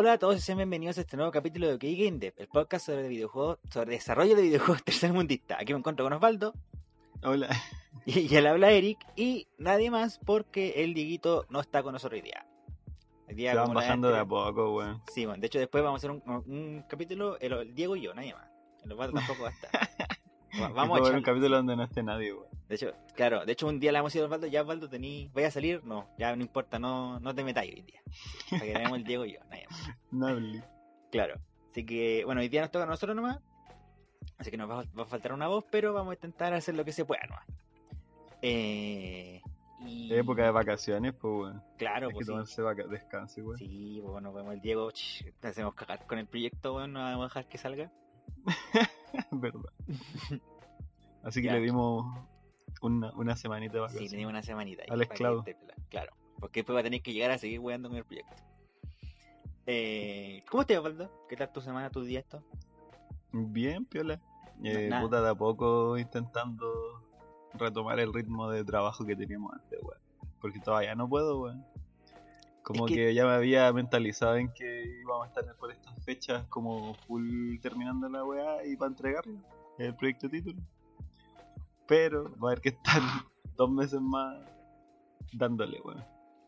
Hola a todos y sean bienvenidos a este nuevo capítulo de OK Game Dev, el podcast sobre videojuegos, sobre desarrollo de videojuegos tercermundista. Aquí me encuentro con Osvaldo Hola. y, y él habla Eric y nadie más porque el Dieguito no está con nosotros hoy día. Hoy día, Se van bajando de a poco, weón. Sí, bueno, de hecho después vamos a hacer un, un capítulo, el, el Diego y yo, nadie más. El Osvaldo tampoco va a estar. Va- Vamos a ver un echar. capítulo donde no esté nadie, weón. De hecho, claro, de hecho un día le hemos ido a Osvaldo, ya Osvaldo tení, ¿vaya a salir? No, ya no importa, no, no te metáis hoy día. Para que tenemos el Diego y yo, nadie más. No. Claro. Así que, bueno, hoy día nos toca a nosotros nomás. Así que nos va, va a faltar una voz, pero vamos a intentar hacer lo que se pueda nomás. Eh, y... Época de vacaciones, pues, weón. Claro, Hay que pues sí. tomarse vaca descanso, weón. Sí, pues bueno, vemos el Diego, ch, te hacemos cagar con el proyecto, bueno, no vamos a dejar que salga. Verdad. Así que Ya. le dimos una, una semanita de Sí, tenemos una semanita. Al esclavo. Claro, porque después va a tener que llegar a seguir weando con el proyecto. Eh, ¿Cómo va, Osvaldo? ¿Qué tal tu semana, tu día esto? Bien, piola. Eh, puta, de a poco intentando retomar el ritmo de trabajo que teníamos antes, weón. Porque todavía no puedo, weón. Como Es que- que... ya me había mentalizado en que íbamos a estar por estas fechas como full terminando la weá y para entregarlo, el proyecto título. Pero va a haber que estar dos meses más dándole, weón.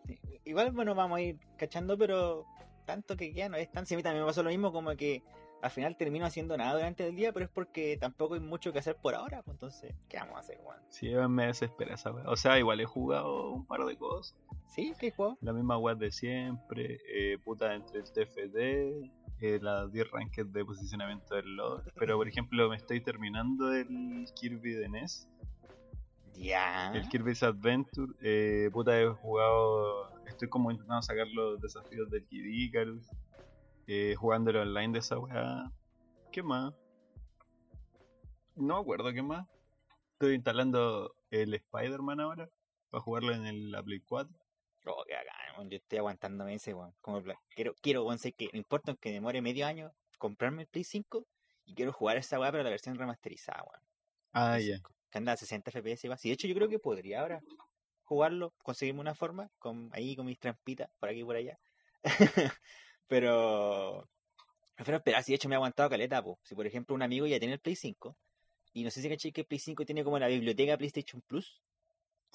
Sí, Igual, bueno, vamos a ir cachando, pero tanto que ya no es tan. Sí, a mí también me pasó lo mismo, como que al final termino haciendo nada durante el día, pero es porque tampoco hay mucho que hacer por ahora, pues entonces, ¿qué vamos a hacer, weón? Sí, me desespera esa. O sea, igual he jugado un par de cosas. ¿Sí? ¿Qué juego? La misma web de siempre, eh, puta entre el TFT, eh, las 10 ranked de posicionamiento del LoL. Pero por ejemplo, me estoy terminando el Kirby de NES, Ya. el Kirby's Adventure. Eh, puta, he jugado, estoy como intentando sacar los desafíos del Kid Icarus, eh, jugando el online de esa weá. ¿Qué más? No me acuerdo qué más. Estoy instalando el Spider-Man ahora, para jugarlo en el la Play 4. Oh, qué weón, Yo estoy aguantándome ese, weón. Como quiero, quiero, weón, sé que no importa aunque demore medio año, comprarme el Play 5 y quiero jugar esa weá, pero la versión remasterizada, weón. Ah, ya. 5, Que anda a 60 FPS igual. Sí, de hecho yo creo que podría ahora jugarlo, conseguirme una forma, con ahí con mis trampitas, por aquí y por allá. pero prefiero esperar, si de hecho me ha aguantado caleta, po. Si por ejemplo un amigo ya tiene el Play 5, y no sé si caché que el Play 5 tiene como la biblioteca PlayStation Plus,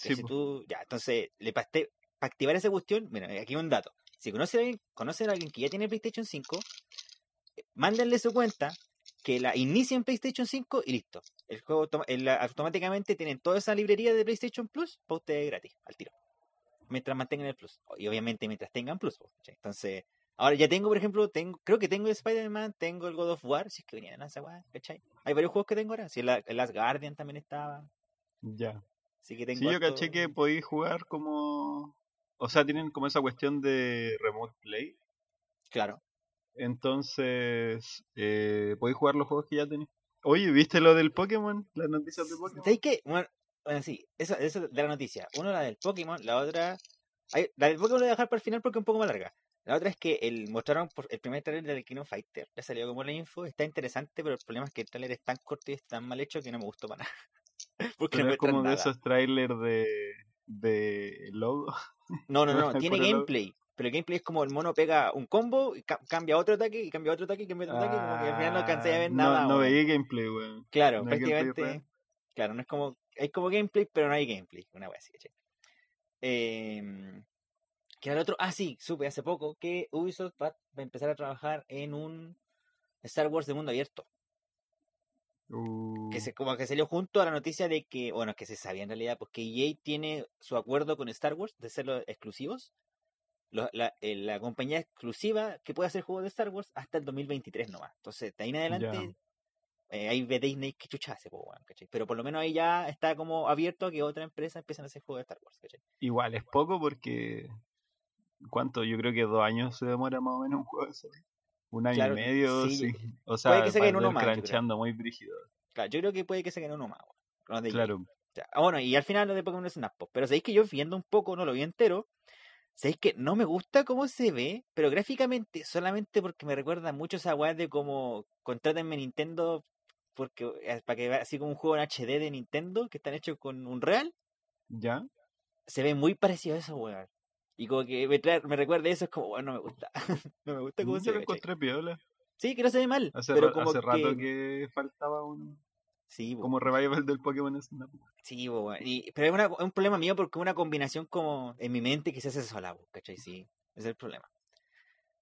que Sí, si po. tú, ya, entonces, le pasté, para activar esa cuestión, mira, aquí un dato. Si conoce a alguien, conocen a alguien que ya tiene PlayStation 5, eh, mándenle su cuenta, que la inicie en PlayStation 5 y listo. El juego el- automáticamente tienen toda esa librería de PlayStation Plus para ustedes gratis, al tiro. Mientras mantengan el Plus. Y obviamente mientras tengan Plus. ¿cachai? Entonces, ahora ya tengo, por ejemplo, tengo, creo que tengo el Spider-Man, tengo el God of War, si es que venían a esa ¿cachai? Hay varios juegos que tengo ahora. Si el, el Last Guardian también estaba. Ya. Así que tengo Sí, yo harto- caché que podéis jugar como. O sea, tienen como esa cuestión de remote play. Claro. Entonces, eh, podéis jugar los juegos que ya tenéis. Oye, ¿viste lo del Pokémon? Las noticias de Pokémon. ¿Sabéis qué? Bueno, bueno, sí, eso, eso de la noticia. Uno la del Pokémon, la otra. la del Pokémon la voy a dejar para el final porque es un poco más larga. La otra es que el, mostraron por el primer trailer del Kino Fighter. Ya salió como la info. Está interesante, pero el problema es que el trailer es tan corto y es tan mal hecho que no me gustó para nada. porque Pero no es como muestran de nada. esos trailers de, de logo. No, no, no, tiene gameplay. Pero el gameplay es como el mono pega un combo y ca- cambia otro ataque y cambia otro ataque y cambia otro ataque. Como que al final no alcancé a ver Ah, nada. No, veía gameplay, weón. Claro, no gameplay prácticamente. Claro, no es como. Hay como gameplay, pero no hay gameplay. Una wea así, ¿cachai? Eh, ¿Qué era el otro? Ah, sí, supe hace poco que Ubisoft va a empezar a trabajar en un Star Wars de mundo abierto. Uh, Que se, como que salió junto a la noticia de que, bueno, que se sabía en realidad, pues que EA tiene su acuerdo con Star Wars de serlo exclusivos. Lo- la, eh, la compañía exclusiva que puede hacer juegos de Star Wars hasta el 2023 nomás. Entonces, de ahí en adelante, eh, ahí ve Disney que chucha hace, pues. Pero por lo menos ahí ya está como abierto a que otra empresa empiecen a hacer juegos de Star Wars, ¿cachai? Igual es poco porque. ¿Cuánto? Yo creo que dos años se demora más o menos un juego de salir. Un año Claro, y medio, sí, sí. O sea, que va a uno más, cranchando muy brígido. Claro, yo creo que puede que saquen uno más, de EA. Claro. Ah, bueno, y al final lo de Pokémon Snap, pero sabéis que yo viendo un poco, no lo vi entero, sabéis que no me gusta cómo se ve, pero gráficamente, solamente porque me recuerda mucho esa weá de como contrátenme Nintendo, porque eh, para que vea así como un juego en HD de Nintendo, que están hechos con un real, ¿Ya? se ve muy parecido a eso, weón. Y como que me, trae, me recuerda eso, es como, bueno, no me gusta. no me gusta cómo se Yo lo ve. encontré piola. Sí, que no se ve mal. Hace, pero como hace que... rato que faltaba un Sí, po. como revival del Pokémon Snap. Sí, weón. Y- pero es, una- es un problema mío porque es una combinación como en mi mente que se hace sola, po, ¿cachai? Sí, ese es el problema.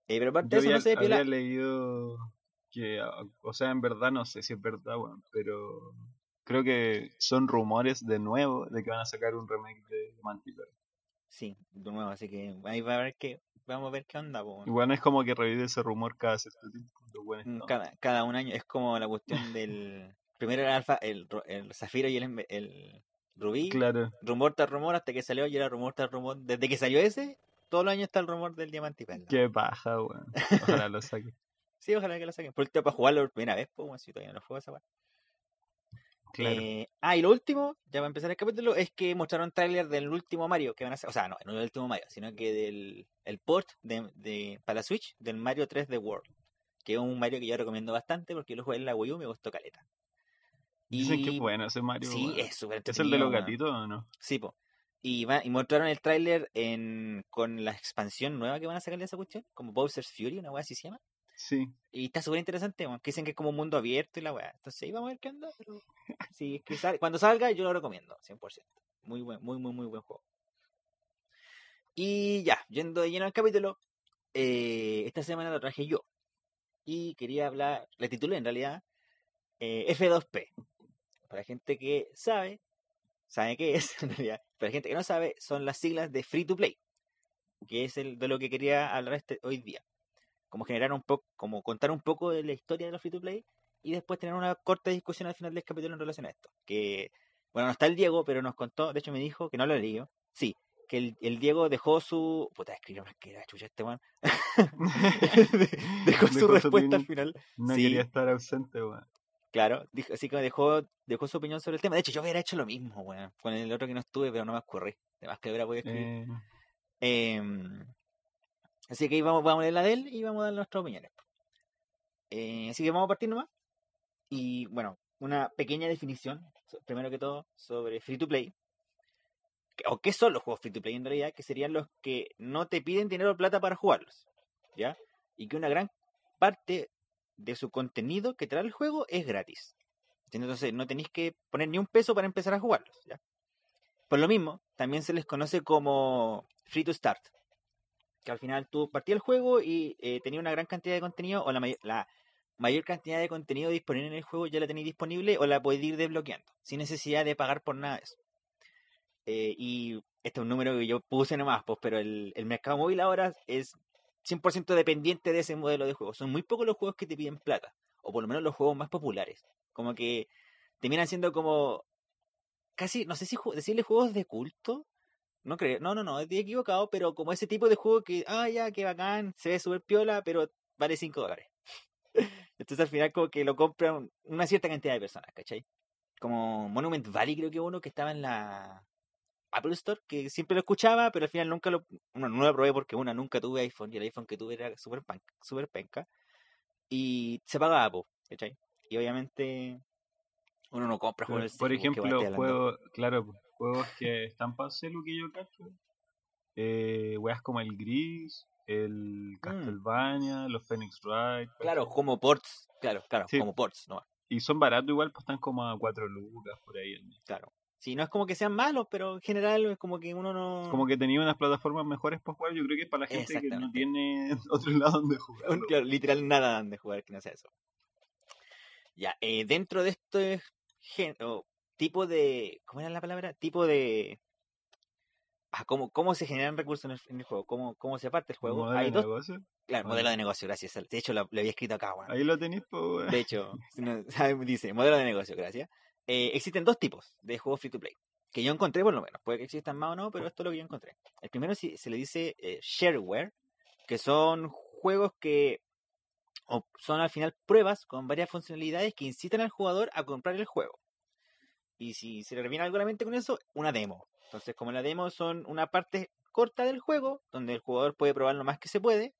Eh, pero aparte Yo de eso había, no se ve piola. había leído que, ah, o sea, en verdad no sé si es verdad, weón, pero creo que son rumores de nuevo de que van a sacar un remake de Manticore. Sí, de nuevo, así que ahí va a ver qué, vamos a ver qué onda, po, weón. Bueno, es como que revive ese rumor cada cierto tiempo. Mm, cada, cada un año es como la cuestión del primero era alfa el, el zafiro y el, el rubí Claro, rumor tras rumor hasta que salió y era rumor tras rumor desde que salió ese todos los años está el rumor del diamante y perla qué paja, weón. Ojalá lo saque. sí ojalá que lo saquen por último para jugarlo por primera vez pues si todavía no lo juego esa weá. Claro. Eh, ah y lo último ya va a empezar el capítulo es que mostraron tráiler del último Mario que van a hacer o sea no no del último Mario sino que del el port de, de para la Switch del Mario 3 de World que es un Mario que yo recomiendo bastante porque yo lo jugué en la Wii U me gustó caleta Dicen que y- es bueno ese Mario. Sí, es súper ¿Es el de los gatitos o no? Sí, po. Y, va, y mostraron el tráiler en con la expansión nueva que van a sacar de esa cuestión, como Bowser's Fury, una weá así se llama. Sí. Y está súper interesante, weón, que dicen que es como un mundo abierto y la weá. Entonces ahí vamos a ver qué onda, pero sí, es que cuando salga yo lo recomiendo, 100%. Muy buen, muy, muy, muy buen juego. Y ya, yendo de lleno al capítulo, eh, esta semana lo traje yo. Y quería hablar, le titulé en realidad eh, F2P. Para gente que sabe, sabe qué es en realidad. Para gente que no sabe, son las siglas de Free to Play. Que es el, de lo que quería hablar este, hoy día. Como generar un poco, como contar un poco de la historia de los Free to Play y después tener una corta discusión al final del capítulo en relación a esto. Que, bueno, no está el Diego, pero nos contó, de hecho me dijo, que no lo leí, sí, que el, el Diego dejó su... Puta, escribió más que era chucha este man. dejó su Dejó respuesta al final. No Sí. quería estar ausente, weón. Claro, dijo, así que dejó, dejó su opinión sobre el tema. De hecho, yo hubiera hecho lo mismo, weón, con el otro que no estuve, pero no me ocurrí. Además que hubiera podido escribir. Eh, Em, así que ahí vamos, vamos a leer la de él y vamos a dar nuestras opiniones. Eh, así que vamos a partir nomás. Y bueno, una pequeña definición, primero que todo, sobre free to play. O qué son los juegos free to play en realidad, que serían los que no te piden dinero o plata para jugarlos. ¿Ya? Y que una gran parte de su contenido que trae el juego es gratis. Entonces no tenéis que poner ni un peso para empezar a jugarlos. ¿ya? Por lo mismo, también se les conoce como free to start. Que al final tú partías el juego y eh, tenías una gran cantidad de contenido o la, la mayor cantidad de contenido disponible en el juego ya la tenéis disponible o la podéis ir desbloqueando sin necesidad de pagar por nada de eso. Eh, y este es un número que yo puse nomás, pues, pero el, mercado móvil ahora es 100% dependiente de ese modelo de juego. Son muy pocos los juegos que te piden plata, o por lo menos los juegos más populares. Como que terminan siendo como casi, no sé si decirle juegos de culto. No creo, no, no, no, estoy equivocado, pero como ese tipo de juego que, ah, ya, qué bacán, se ve súper piola, pero vale 5 dólares. Entonces al final como que lo compran una cierta cantidad de personas, ¿cachai? Como Monument Valley creo que uno que estaba en la Apple Store, que siempre lo escuchaba, pero al final nunca lo, bueno, no lo probé porque una, nunca tuve iPhone y el iPhone que tuve era súper súper penca. Y se pagaba, po, ¿cachai? Y obviamente uno no compra juegos por ¿qué ejemplo, juegos, claro, pues, juegos que están para celu que yo cacho. Eh, weas como el Gris, el Castlevania, los Phoenix Wright. Mm. Claro, como ports, claro, claro, Sí. como ports, no Y son baratos igual, pues están como a 4 lucas por ahí. claro. Sí, no es como que sean malos, pero en general es como que uno no... Como que tenía unas plataformas mejores para jugar, yo creo que es para la gente que no tiene otro lado donde jugar. Claro, literal nada de jugar que no sea eso. Ya, eh, dentro de este gen- o tipo de. ¿Cómo era la palabra? Tipo de. Ah, ¿cómo, cómo se generan recursos en el, en el juego? ¿Cómo, ¿Cómo se parte el juego? Modelo Hay de dos. negocio. Claro, Modelo. modelo de negocio, gracias. De hecho, lo, lo había escrito acá, weón. Ahí lo tenéis, pues. De hecho, no- dice modelo de negocio, gracias. Eh, existen dos tipos de juegos free to play. Que yo encontré por lo menos. Puede que existan más o no, pero esto es lo que yo encontré. El primero sí- se le dice eh, shareware, que son juegos que o son al final pruebas con varias funcionalidades que incitan al jugador a comprar el juego. Y si se le viene algo a la mente con eso, una demo. Entonces, como la demo son una parte corta del juego, donde el jugador puede probar lo más que se puede,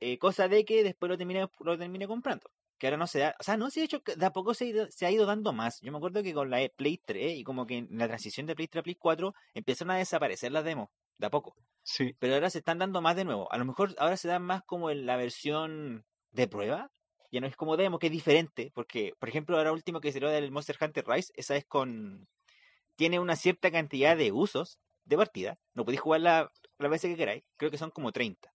eh, cosa de que después lo termine, lo termine comprando. Que ahora no se da, o sea, no, sí, de hecho, de a poco se ha, ido, se ha ido dando más. Yo me acuerdo que con la E- Play 3 y como que en la transición de Play 3 a Play 4 empezaron a desaparecer las demos. de a poco. Sí. Pero ahora se están dando más de nuevo. A lo mejor ahora se dan más como en la versión de prueba. Ya no es como demo, que es diferente. Porque, por ejemplo, ahora último que salió del Monster Hunter Rise, esa es con. Tiene una cierta cantidad de usos de partida. No podéis jugarla las veces que queráis. Creo que son como 30.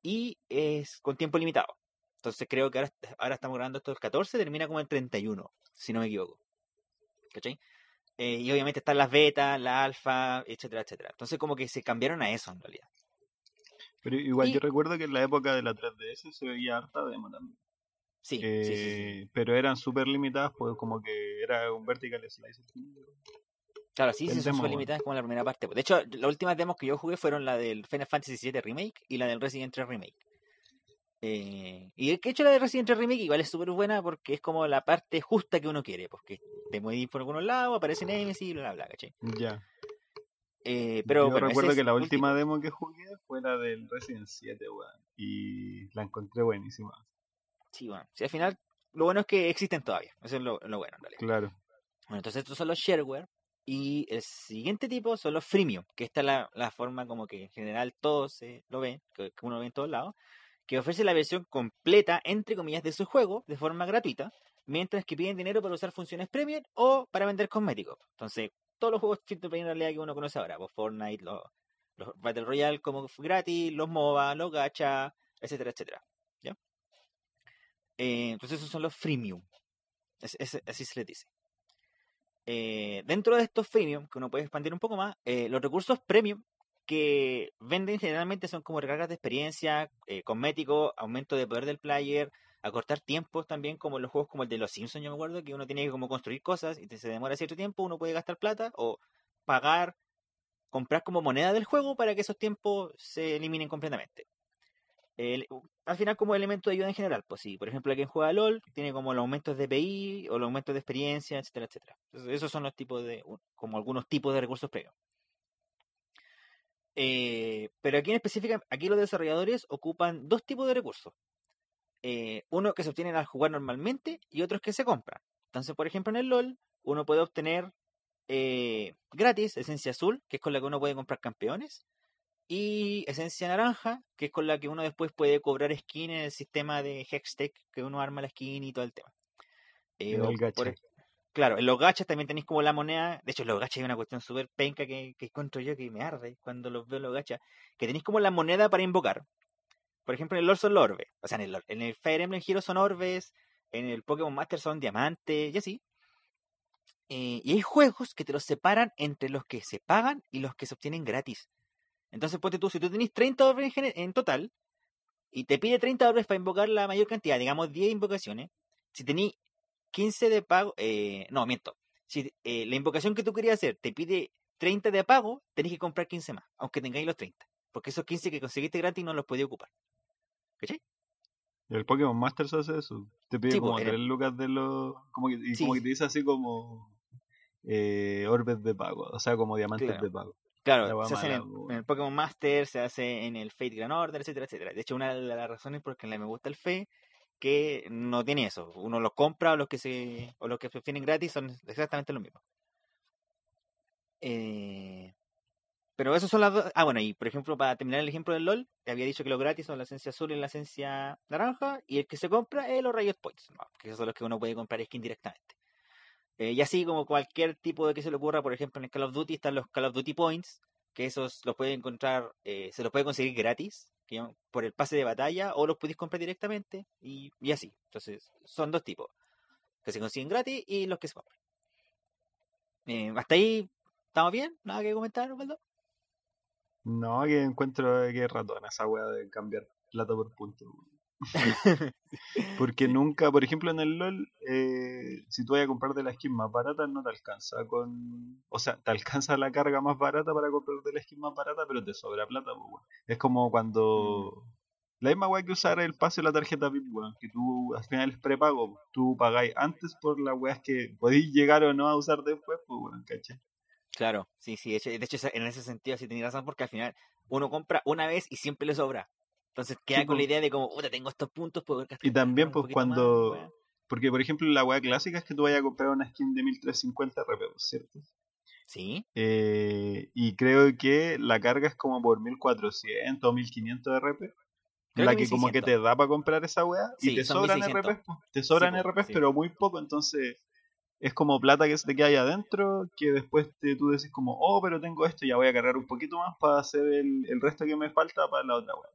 Y es con tiempo limitado. Entonces creo que ahora, ahora estamos grabando esto el 14, termina como el 31, si no me equivoco. ¿Cachai? Eh, y obviamente están las betas, la alfa, etcétera, etcétera. Entonces como que se cambiaron a eso en realidad. Pero igual Y- yo recuerdo que en la época de la 3DS se veía harta demo también. Sí, Eh, sí, sí, sí. Pero eran súper limitadas, pues como que era un vertical slice. Claro, sí, sí, son súper limitadas como la primera parte. De hecho, las últimas demos que yo jugué fueron la del Final Fantasy VII Remake y la del Resident Evil Remake. Eh, y de hecho la de Resident Evil Remake igual es súper buena porque es como la parte justa que uno quiere, porque te mueves por algunos lados, aparece Nemesis y bla, bla, bla, ¿cachai? Ya. Eh, pero yo bueno, recuerdo que la última demo que jugué fue la del Resident 7, weón. Y la encontré buenísima. Sí, bueno, sí, al final lo bueno es que existen todavía, eso es lo, lo bueno en realidad. Claro. Bueno, entonces estos son los shareware. Y el siguiente tipo son los freemium, que esta es la, la forma como que en general todos se lo ven, que, que uno ve en todos lados, que ofrece la versión completa, entre comillas, de su juego de forma gratuita, mientras que piden dinero para usar funciones premium o para vender cosméticos. Entonces, todos los juegos free to play en realidad que uno conoce ahora, pues Fortnite, los, los Battle Royale como gratis, los MOBA, los gacha, etcétera, etcétera. Eh, entonces esos son los freemium. Así se les dice. Eh, dentro de estos freemium, que uno puede expandir un poco más, eh, los recursos premium que venden generalmente son como recargas de experiencia, cosméticos, aumento de poder del player, acortar tiempos también, como los juegos como el de los Simpsons, yo me acuerdo, que uno tiene que como construir cosas y se demora cierto tiempo, uno puede gastar plata o pagar, comprar como moneda del juego para que esos tiempos se eliminen completamente. El- al final como elemento de ayuda en general, pues sí, por ejemplo, quien juega LOL tiene como los aumentos de PI o los aumentos de experiencia, etcétera, etcétera. Esos son los tipos de, como algunos tipos de recursos premium. Eh, pero aquí en específica, aquí los desarrolladores ocupan dos tipos de recursos. Eh, uno que se obtienen al jugar normalmente y otros que se compran. Entonces, por ejemplo, en el LOL, uno puede obtener eh, gratis esencia azul, que es con la que uno puede comprar campeones, y esencia naranja, que es con la que uno después puede cobrar skin en el sistema de Hextech, que uno arma la skin y todo el tema. Eh, En el gacha. por claro, en los gachas también tenéis como la moneda. De hecho, en los gachas hay una cuestión súper penca que, que encuentro yo que me arde cuando los veo en los gachas. Que tenéis como la moneda para invocar. Por ejemplo, en el LoL son los orbes. O sea, en el, en el Fire Emblem Heroes son orbes. En el Pokémon Master son diamantes y así. Eh, y hay juegos que te los separan entre los que se pagan y los que se obtienen gratis. Entonces, ponte tú, si tú tenés 30 orbes en, total y te pide 30 orbes para invocar la mayor cantidad, digamos 10 invocaciones, si tenés 15 de pago, eh, no, miento. Si eh, la invocación que tú querías hacer te pide 30 de pago, tenés que comprar 15 más, aunque tengáis los 30. Porque esos 15 que conseguiste gratis no los podías ocupar. ¿Cachai? Y el Pokémon Masters hace eso. Te pide Sí, como era- 3 lucas de los. Como que, y Sí. como que te dice así como. Eh, orbes de pago. O sea, como diamantes Claro. de pago. La Claro, se hace en el, po, en el Pokémon Master, se hace en el Fate Grand Order, etcétera, etcétera. De hecho, una de las razones por las que me gusta el Fate que no tiene eso. Uno los compra o los que se o los que se obtienen gratis son exactamente lo mismo. Eh, pero esos son las dos. Ah, bueno, y por ejemplo, para terminar el ejemplo del LOL, te había dicho que los gratis son la esencia azul y la esencia naranja, y el que se compra es los Riot Points, ¿no? que esos son los que uno puede comprar skin directamente. Eh, y así como cualquier tipo de que se le ocurra, por ejemplo, en el Call of Duty están los Call of Duty Points, que esos los puede encontrar, eh, se los puede conseguir gratis, por el pase de batalla, o los podéis comprar directamente, y, y así. Entonces, son dos tipos, que se consiguen gratis y los que se compran. Eh, hasta ahí, ¿estamos bien? ¿Nada que comentar, Osvaldo? No, que encuentro que ratona esa wea de cambiar plata por punto. Porque nunca, por ejemplo, en el LOL, eh, si tú vas a comprarte la skin más barata, no te alcanza con. O sea, te alcanza la carga más barata para comprarte la skin más barata, pero te sobra plata, pues. Es como cuando. La misma weá que usar el pase o la tarjeta VIP, weón, que tú al final es prepago, tú pagáis antes por las weas que podéis llegar o no a usar después, pues, weón, ¿cachai? Claro, sí, sí, de hecho, de en ese sentido sí tenía razón porque al final uno compra una vez y siempre le sobra. Entonces queda Sí, con la idea de como, puta, tengo estos puntos, puedo gastar Y también, pues, más, cuando. weá". Porque, por ejemplo, la weá clásica es que tú vayas a comprar una skin de 1350 RP, ¿cierto? Sí. Eh, y creo que la carga es como por 1400 o 1500 RP. Creo la que que como que 1600. te da para comprar esa weá. Sí, y te sobran 1600. RPs. po. Te sobran po, RPs, sí. pero muy poco. Entonces es como plata que se te queda ahí adentro. Que después te, tú decís como, oh, pero tengo esto. Ya voy a cargar un poquito más para hacer el, el resto que me falta para la otra weá.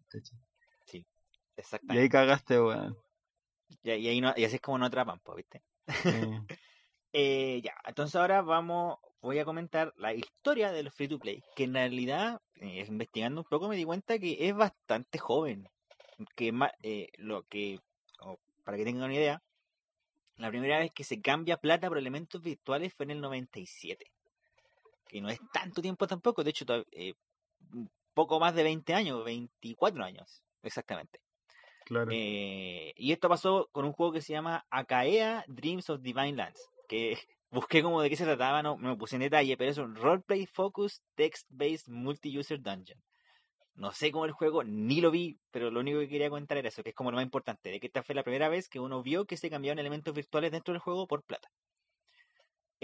¿Cachai? Y Exactamente. ahí cagaste, weón. Y, y ahí no, y así es como no atrapan, pues, ¿viste? Eh, Eh, ya, entonces ahora vamos, voy a comentar la historia del free to play, que en realidad, eh, investigando un poco me di cuenta que es bastante joven, que eh, lo que, o para que tengan una idea, la primera vez que se cambia plata por elementos virtuales fue en el 97, que no es tanto tiempo tampoco, de hecho, eh, poco más de 20 años, 24 años, exactamente. Eh, y esto pasó con un juego que se llama Akaea Dreams of Divine Lands, que busqué como de qué se trataba, no, me puse en detalle, pero es un roleplay focus text-based multi-user dungeon. No sé cómo el juego, ni lo vi, pero lo único que quería contar era eso, que es como lo más importante, de que esta fue la primera vez que uno vio que se cambiaban elementos virtuales dentro del juego por plata.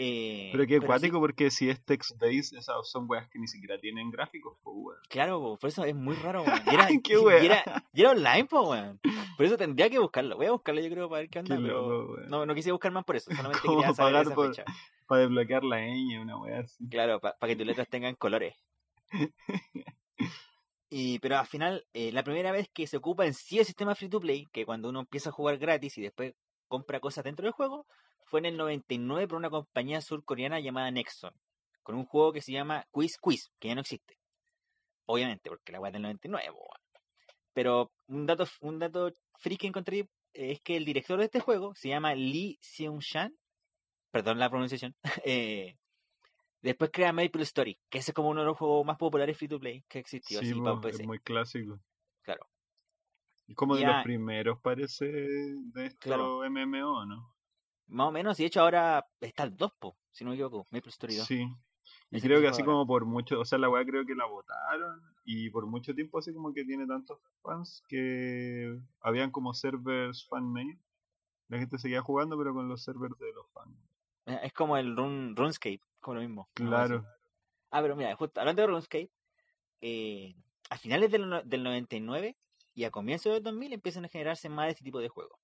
Eh, Pero qué sí, cuático porque si es text-based, esas son weas que ni siquiera tienen gráficos, pues weón. claro, po, por eso es muy raro, weón. Y era, Qué y era, y era online, po, weón. Por eso tendría que buscarlo. Voy a buscarlo, yo creo, para ver qué onda, Qué pero loco, no, no quise buscar más por eso. Solamente ¿Cómo quería saber pagar esa por- fecha. Para desbloquear la ñ, una wea así. Claro, para que tus letras tengan colores. Y, pero al final, eh, la primera vez que se ocupa en sí el sistema free to play, que cuando uno empieza a jugar gratis y después compra cosas dentro del juego, fue en el 99 por una compañía surcoreana llamada Nexon, con un juego que se llama Quiz Quiz, que ya no existe. Obviamente, porque la web es del 99. po, weón. Pero un dato, un dato free que encontré eh, es que el director de este juego se llama Lee Seung-shan, perdón la pronunciación, eh, Después crea Maple Story, que ese es como uno de los juegos más populares free to play que existió Sí, así para es muy clásico. Claro. Y como de los primeros parece de estos Claro. MMO, ¿no? Más o menos, y de hecho ahora está el 2, po, si no me equivoco, Maple Story 2. Sí. Y creo que así como por mucho, o sea, la weá creo que la votaron y por mucho tiempo así como que tiene tantos fans que habían como servers fan-made. La gente seguía jugando pero con los servers de los fans. Eh, Es como el Run, RuneScape, como lo mismo. Claro. Ah, pero mira, justo hablando de RuneScape, eh, a finales del, del 99 y a comienzos del 2000 empiezan a generarse más de este tipo de juegos.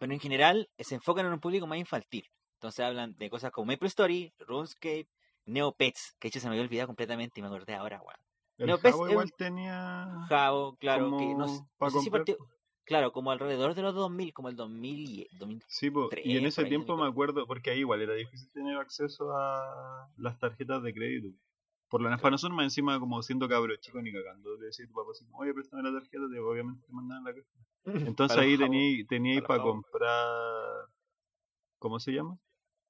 Pero en general eh, se enfocan en un público más infantil. Entonces hablan de cosas como Maple Story, RuneScape, Neopets, que de hecho se me había olvidado completamente y me acordé ahora, weón. Jabo es igual un- tenía Jabo, claro, que no, no sé si partió, claro, como alrededor de los 2000, como el 2000 y 2000. Sí, po, y en ese tiempo me acuerdo, porque ahí igual era difícil tener acceso a las tarjetas de crédito. Por lo menos para nosotros, más encima, como siendo cabro chico, ni cagando, le decía a tu papá así, como, oye, préstame la tarjeta, te, obviamente te mandaban la caja. Entonces Para ahí jabos. tenía, para para comprar, ¿cómo se llama?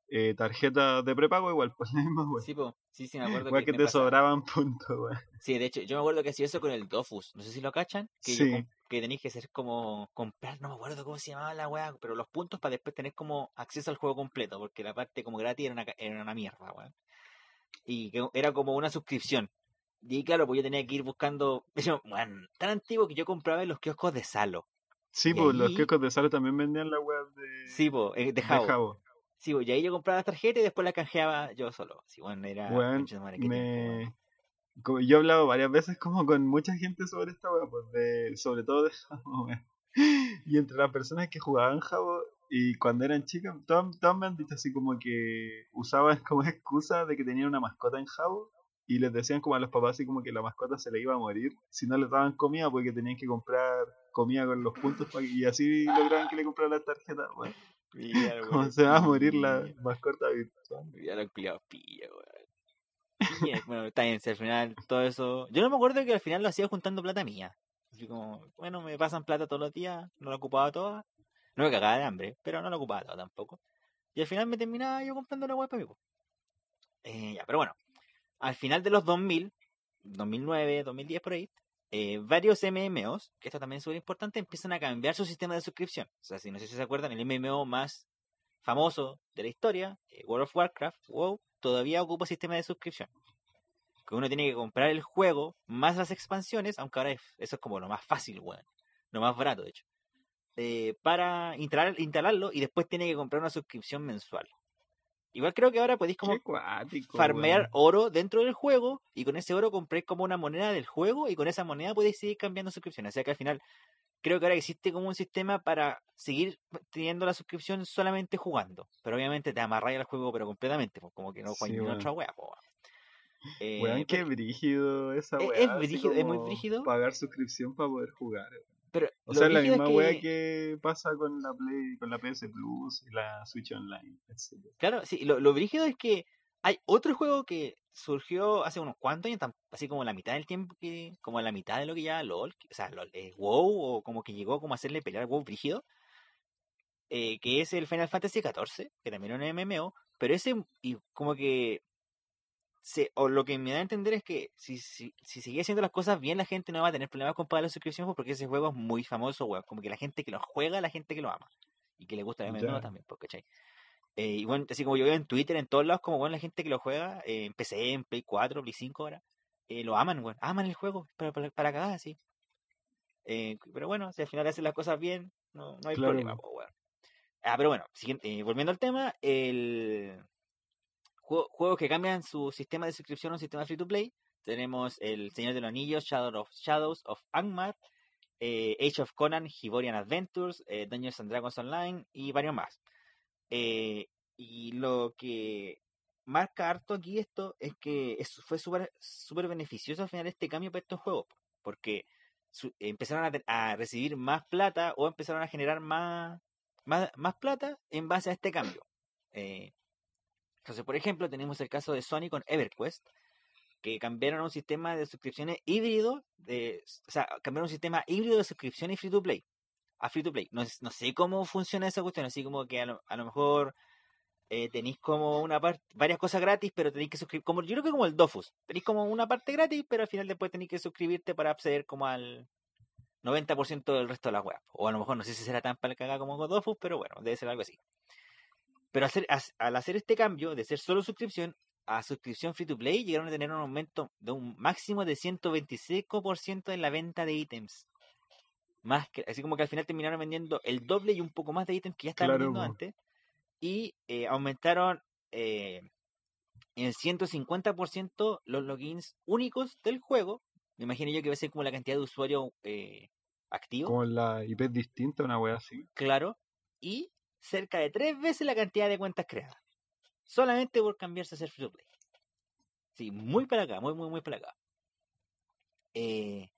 Eh, tarjetas de prepago igual, pues la misma wea. Sí, po, sí, sí, me acuerdo Wea que, que te sobraban puntos, wea. Sí, de hecho, yo me acuerdo que hacía eso con el Dofus. No sé si lo cachan. Que, yo Sí. com- que tenéis que hacer como comprar, no me acuerdo cómo se llamaba la weá, pero los puntos para después tener como acceso al juego completo, porque la parte como gratis era una, era una mierda, weón. Y que era como una suscripción. Y claro, pues yo tenía que ir buscando, tan antiguo que yo compraba en los kioscos de Salo. Sí, pues los kioscos de sal también vendían la web de, Sí, pues, de de Jabo. Sí, pues, y ahí yo compraba las tarjetas y después las canjeaba yo solo. Sí, bueno, era... Weón. me... como- yo he hablado varias veces como con mucha gente sobre esta wea, pues de, sobre todo de Jabo. Y entre las personas que jugaban Jabo y cuando eran chicas, todas, todas me han dicho así como que usaban como excusa de que tenían una mascota en Jabo y les decían como a los papás así como que la mascota se le iba a morir si no les daban comida porque tenían que comprar comida con los puntos y así lograban que le compraran las tarjetas, weón. Como se va a morir la mascota virtual. Ya lo culiado pilla, weón. Pilla, Bueno, está bien, si al final todo eso. Yo no me acuerdo que al final lo hacía juntando plata mía. Así como, bueno, me pasan plata todos los días, no la ocupaba toda. No me cagaba de hambre, pero no la ocupaba toda tampoco. Y al final me terminaba yo comprando la web para mí. Eh, ya, pero bueno, al final de los 2000, 2009, 2010 por ahí, eh, varios MMOs, que esto también es súper importante, empiezan a cambiar su sistema de suscripción. O sea, si no sé si se acuerdan, el MMO más famoso de la historia, World of Warcraft, WoW, todavía ocupa sistema de suscripción. Que uno tiene que comprar el juego más las expansiones, aunque ahora es- eso es como lo más fácil, weón. Lo más barato, de hecho. Eh, para instalar, instalarlo y después tiene que comprar una suscripción mensual. Igual creo que ahora podéis como cuático, farmear oro dentro del juego y con ese oro compré como una moneda del juego y con esa moneda podéis seguir cambiando suscripciones. O sea que al final creo que ahora existe como un sistema para seguir teniendo la suscripción solamente jugando. Pero obviamente te amarráis al juego pero completamente, pues, como que no juegas Sí, otra wea, po, weón. Eh, Weón, qué brígido esa Es- weá. es brígido, es muy brígido. Pagar suscripción para poder jugar. Pero O sea, es la misma weá que- que pasa con la Play, con la PS Plus y la Switch Online, etc. Claro, sí, lo, lo brígido es que hay otro juego que surgió hace unos cuantos años, tan- así como la mitad del tiempo que, como la mitad de lo que ya LOL, o sea, LOL, eh, WoW, o como que llegó como a hacerle pelear a WoW brígido, eh, que es el Final Fantasy XIV, que también es un MMO, pero ese, y como que, se, o lo que me da a entender es que si, si, si sigue haciendo las cosas bien, la gente no va a tener problemas con pagar la suscripción, pues, porque ese juego es muy famoso, weón, como que la gente que lo juega, la gente que lo ama, y que le gusta el MMO Ya. también, porque, ¿cachai? Eh, y bueno, así como yo veo en Twitter, en todos lados, como bueno, la gente que lo juega, eh, en PC, en Play 4, Play 5 ahora, eh, lo aman, weón, aman el juego, para, para, para cagar así. Eh, pero bueno, si al final hacen las cosas bien, no, no hay Claro. problema, po, weón. Ah, pero bueno, siguiente, volviendo al tema, el juego, juegos que cambian su sistema de suscripción a un sistema free to play. Tenemos El Señor de los Anillos, Shadow of, Shadows of Angmar, eh, Age of Conan, Hiborian Adventures, eh, Dungeons and Dragons Online y varios más. Eh, y lo que marca harto aquí esto es que fue súper súper beneficioso al final este cambio para estos juegos, porque empezaron a recibir más plata o empezaron a generar más, más, más plata en base a este cambio. Eh, entonces, por ejemplo, tenemos el caso de Sony con EverQuest, que cambiaron un sistema de suscripciones híbrido, de, o sea, cambiaron un sistema híbrido de suscripción y free to play, a free to play. No, sé cómo funciona esa cuestión, así como que a lo, mejor eh, tenéis como una parte, varias cosas gratis, pero tenéis que suscribir, como yo creo que como el Dofus, tenéis como una parte gratis, pero al final después tenéis que suscribirte para acceder como al 90% del resto de las webs. O a lo mejor no sé si será tan para cagar como con Dofus, pero bueno, debe ser algo así. Pero hacer, as- al hacer este cambio de ser solo suscripción a suscripción free to play, llegaron a tener un aumento de un máximo de 125% en la venta de ítems. Más que, así como que al final terminaron vendiendo el doble y un poco más de ítems que ya estaban Claro, vendiendo antes. Y eh, aumentaron eh, en 150% los logins únicos del juego. Me imagino yo que va a ser como la cantidad de usuarios eh, activos, Como la IP distinta, una wea así. claro. Y cerca de tres veces la cantidad de cuentas creadas. Solamente por cambiarse a ser free to play. Sí, muy para acá, muy, muy, muy para acá. Eh,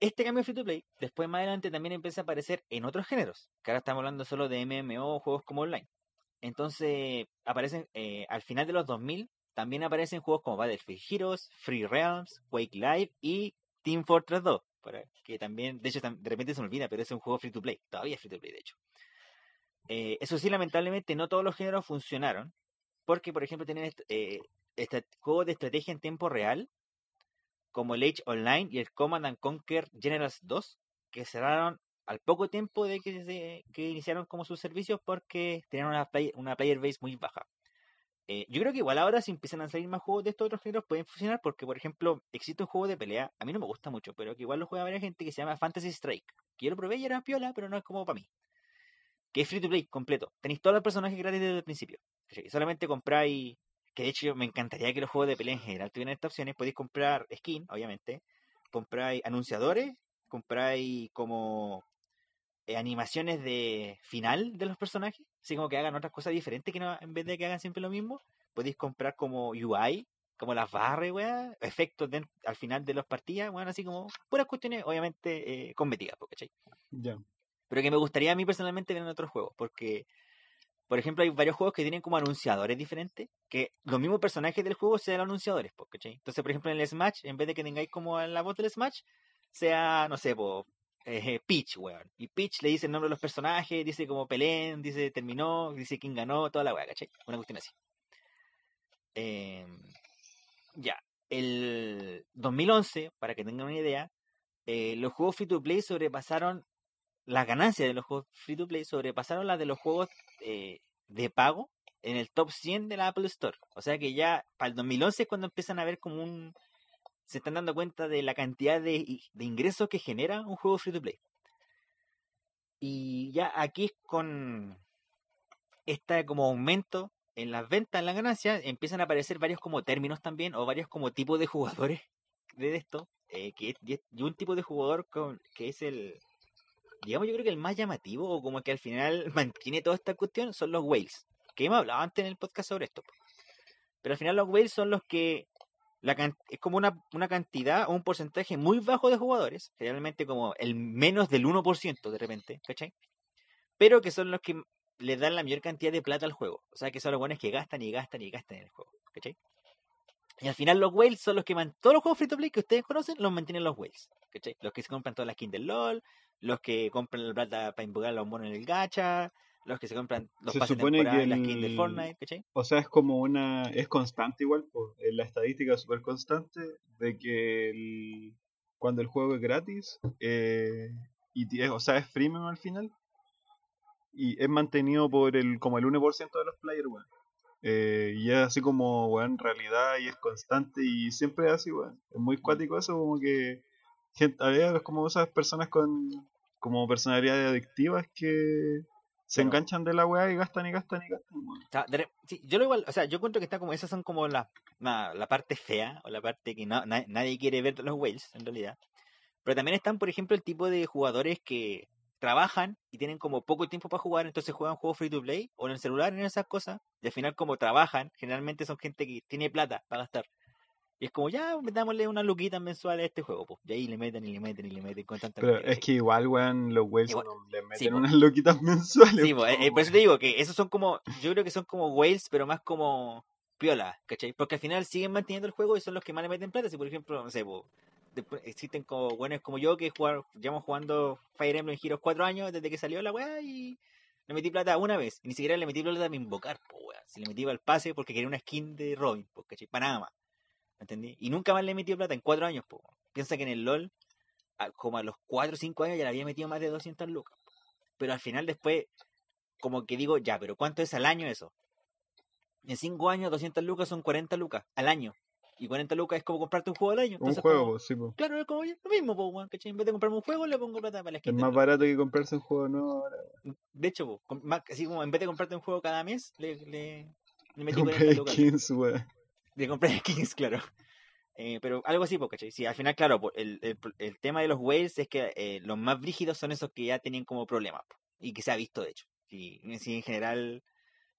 este cambio free to play, después más adelante también empieza a aparecer en otros géneros, que ahora estamos hablando solo de MMO, juegos como online. Entonces, aparecen eh, al final de los 2000, también aparecen juegos como Battlefield Heroes, Free Realms, Quake Live y Team Fortress 2, para que también, de hecho, de repente se me olvida, pero es un juego free to play, todavía es free to play, de hecho. Eh, eso sí, lamentablemente, no todos los géneros funcionaron, porque, por ejemplo, tienen eh, estra- juegos de estrategia en tiempo real, como el Age Online y el Command and Conquer Generals 2, que cerraron al poco tiempo de que, se- que iniciaron como sus servicios porque tenían una, play- una player base muy baja. Eh, yo creo que igual ahora si empiezan a salir más juegos de estos otros géneros pueden funcionar porque, por ejemplo, existe un juego de pelea, a mí no me gusta mucho, pero que igual lo juega varias gente que se llama Fantasy Strike, que yo lo probé y era piola, pero no es como para mí. Que es free to play completo. Tenéis todos los personajes gratis desde el principio. ¿cachai? Solamente compráis que de hecho me encantaría que los juegos de pelea en general tuvieran estas opciones. Podéis comprar skin, obviamente. Compráis anunciadores. Compráis como eh, animaciones de final de los personajes. Así como que hagan otras cosas diferentes que no, en vez de que hagan siempre lo mismo. Podéis comprar como UI, como las barras, weá, efectos den- al final de las partidas, bueno, así como puras cuestiones, obviamente, eh, cosméticas, po, ¿cachai? Ya. Pero que me gustaría a mí personalmente ver en otros juegos, porque, por ejemplo, hay varios juegos que tienen como anunciadores diferentes, que los mismos personajes del juego sean los anunciadores, ¿cachai? Entonces, por ejemplo, en el Smash, en vez de que tengáis como la voz del Smash, sea, no sé, po, eh, Peach, weón. Y Peach le dice el nombre de los personajes, dice como peleen, dice terminó, dice quién ganó, toda la weá, ¿cachai? Una cuestión así. Em, ya, el 2011, para que tengan una idea, eh, los juegos free to play sobrepasaron las ganancias de los juegos free to play sobrepasaron las de los juegos eh, de pago en el top 100 de la Apple Store. O sea que ya para el 2011 es cuando empiezan a ver como un... Se están dando cuenta de la cantidad de, ingresos que genera un juego free to play. Y ya aquí con este como aumento en las ventas, en las ganancias, empiezan a aparecer varios como términos también, o varios como tipos de jugadores de esto, eh, que y un tipo de jugador con, que es el, digamos, yo creo que el más llamativo, o como que al final mantiene toda esta cuestión, son los whales, que hemos hablado antes en el podcast sobre esto. Pero al final los whales son los que es como una, una cantidad o un porcentaje muy bajo de jugadores, generalmente como el menos del 1% de repente, ¿cachai? Pero que son los que le dan la mayor cantidad de plata al juego. O sea, que son los buenos que gastan y gastan y gastan en el juego, ¿cachai? Y al final los whales son los que man todos los juegos free to play que ustedes conocen los mantienen los whales, ¿cachai? Los que se compran todas las skins del LOL, los que compran la plata para invocar a los monos en el gacha, los que se compran los Se pases supone que temporales, las skins del el- Fortnite, ¿cachai? O sea, es como una. Es constante igual, pues. La estadística es súper constante de que el- cuando el juego es gratis, eh, y es- o sea, es freemium al final, y es mantenido por el como el 1% de los players, weón. Eh, y es así como, weón, en realidad, y es constante, y siempre es así, weón. Es muy cuático eso, como que. Gente, a ver, es como esas personas con. como personalidades adictivas que. Se enganchan de la weá y gastan y gastan y gastan, weón. O sea, de re- sí, yo lo igual, o sea, yo encuentro que está como, esas son como la, la, la parte fea, o la parte que no, na- nadie quiere ver de los whales, en realidad. Pero también están, por ejemplo, el tipo de jugadores que trabajan y tienen como poco tiempo para jugar, entonces juegan juegos free to play, o en el celular, en esas cosas, y al final como trabajan, generalmente son gente que tiene plata para gastar. Y es como, ya, metámosle una luquita mensual a este juego, pues. Y ahí le meten y le meten y le meten constantemente. Pero es que igual, weón, los Wales Igual- no le meten sí, po. unas loquitas mensuales. Sí, po, pues, eh, eh, por eso te digo que esos son como, yo creo que son como whales, pero más como piola, ¿cachai? Porque al final siguen manteniendo el juego y son los que más le meten plata. Si por ejemplo, no sé, po, después existen como buenos como yo que jugar, llevamos jugando Fire Emblem Heroes cuatro años desde que salió la weá y le metí plata una vez. Y ni siquiera le metí plata para invocar, po, weá. Si le metí el pase porque quería una skin de Robin, po, ¿cachai? Para nada más. ¿Entendí? Y nunca más le he metido plata en cuatro años, po. Piensa que en el LOL, a- como a los cuatro o cinco años ya le había metido más de 200 lucas. Pero al final después como que digo, ya, pero ¿cuánto es al año eso? En 5 años, 200 lucas son 40 lucas al año. Y 40 lucas es como comprarte un juego al año. Un Entonces, juego, como- po, sí, po. claro, es como lo mismo, po, weón, ¿cachai? En vez de comprarme un juego, le pongo plata para la Es skin. más barato que comprarse un juego nuevo ahora. De hecho, po, más- así como en vez de comprarte un juego cada mes, le, le, le metí Compré 40 lucas. skins, weón. De comprar skins, claro. Eh, pero algo así, ¿cachai? Sí, al final, claro, el, el, el tema de los whales es que eh, los más brígidos son esos que ya tenían como problemas. y que se ha visto, de hecho. Y, sí, en general,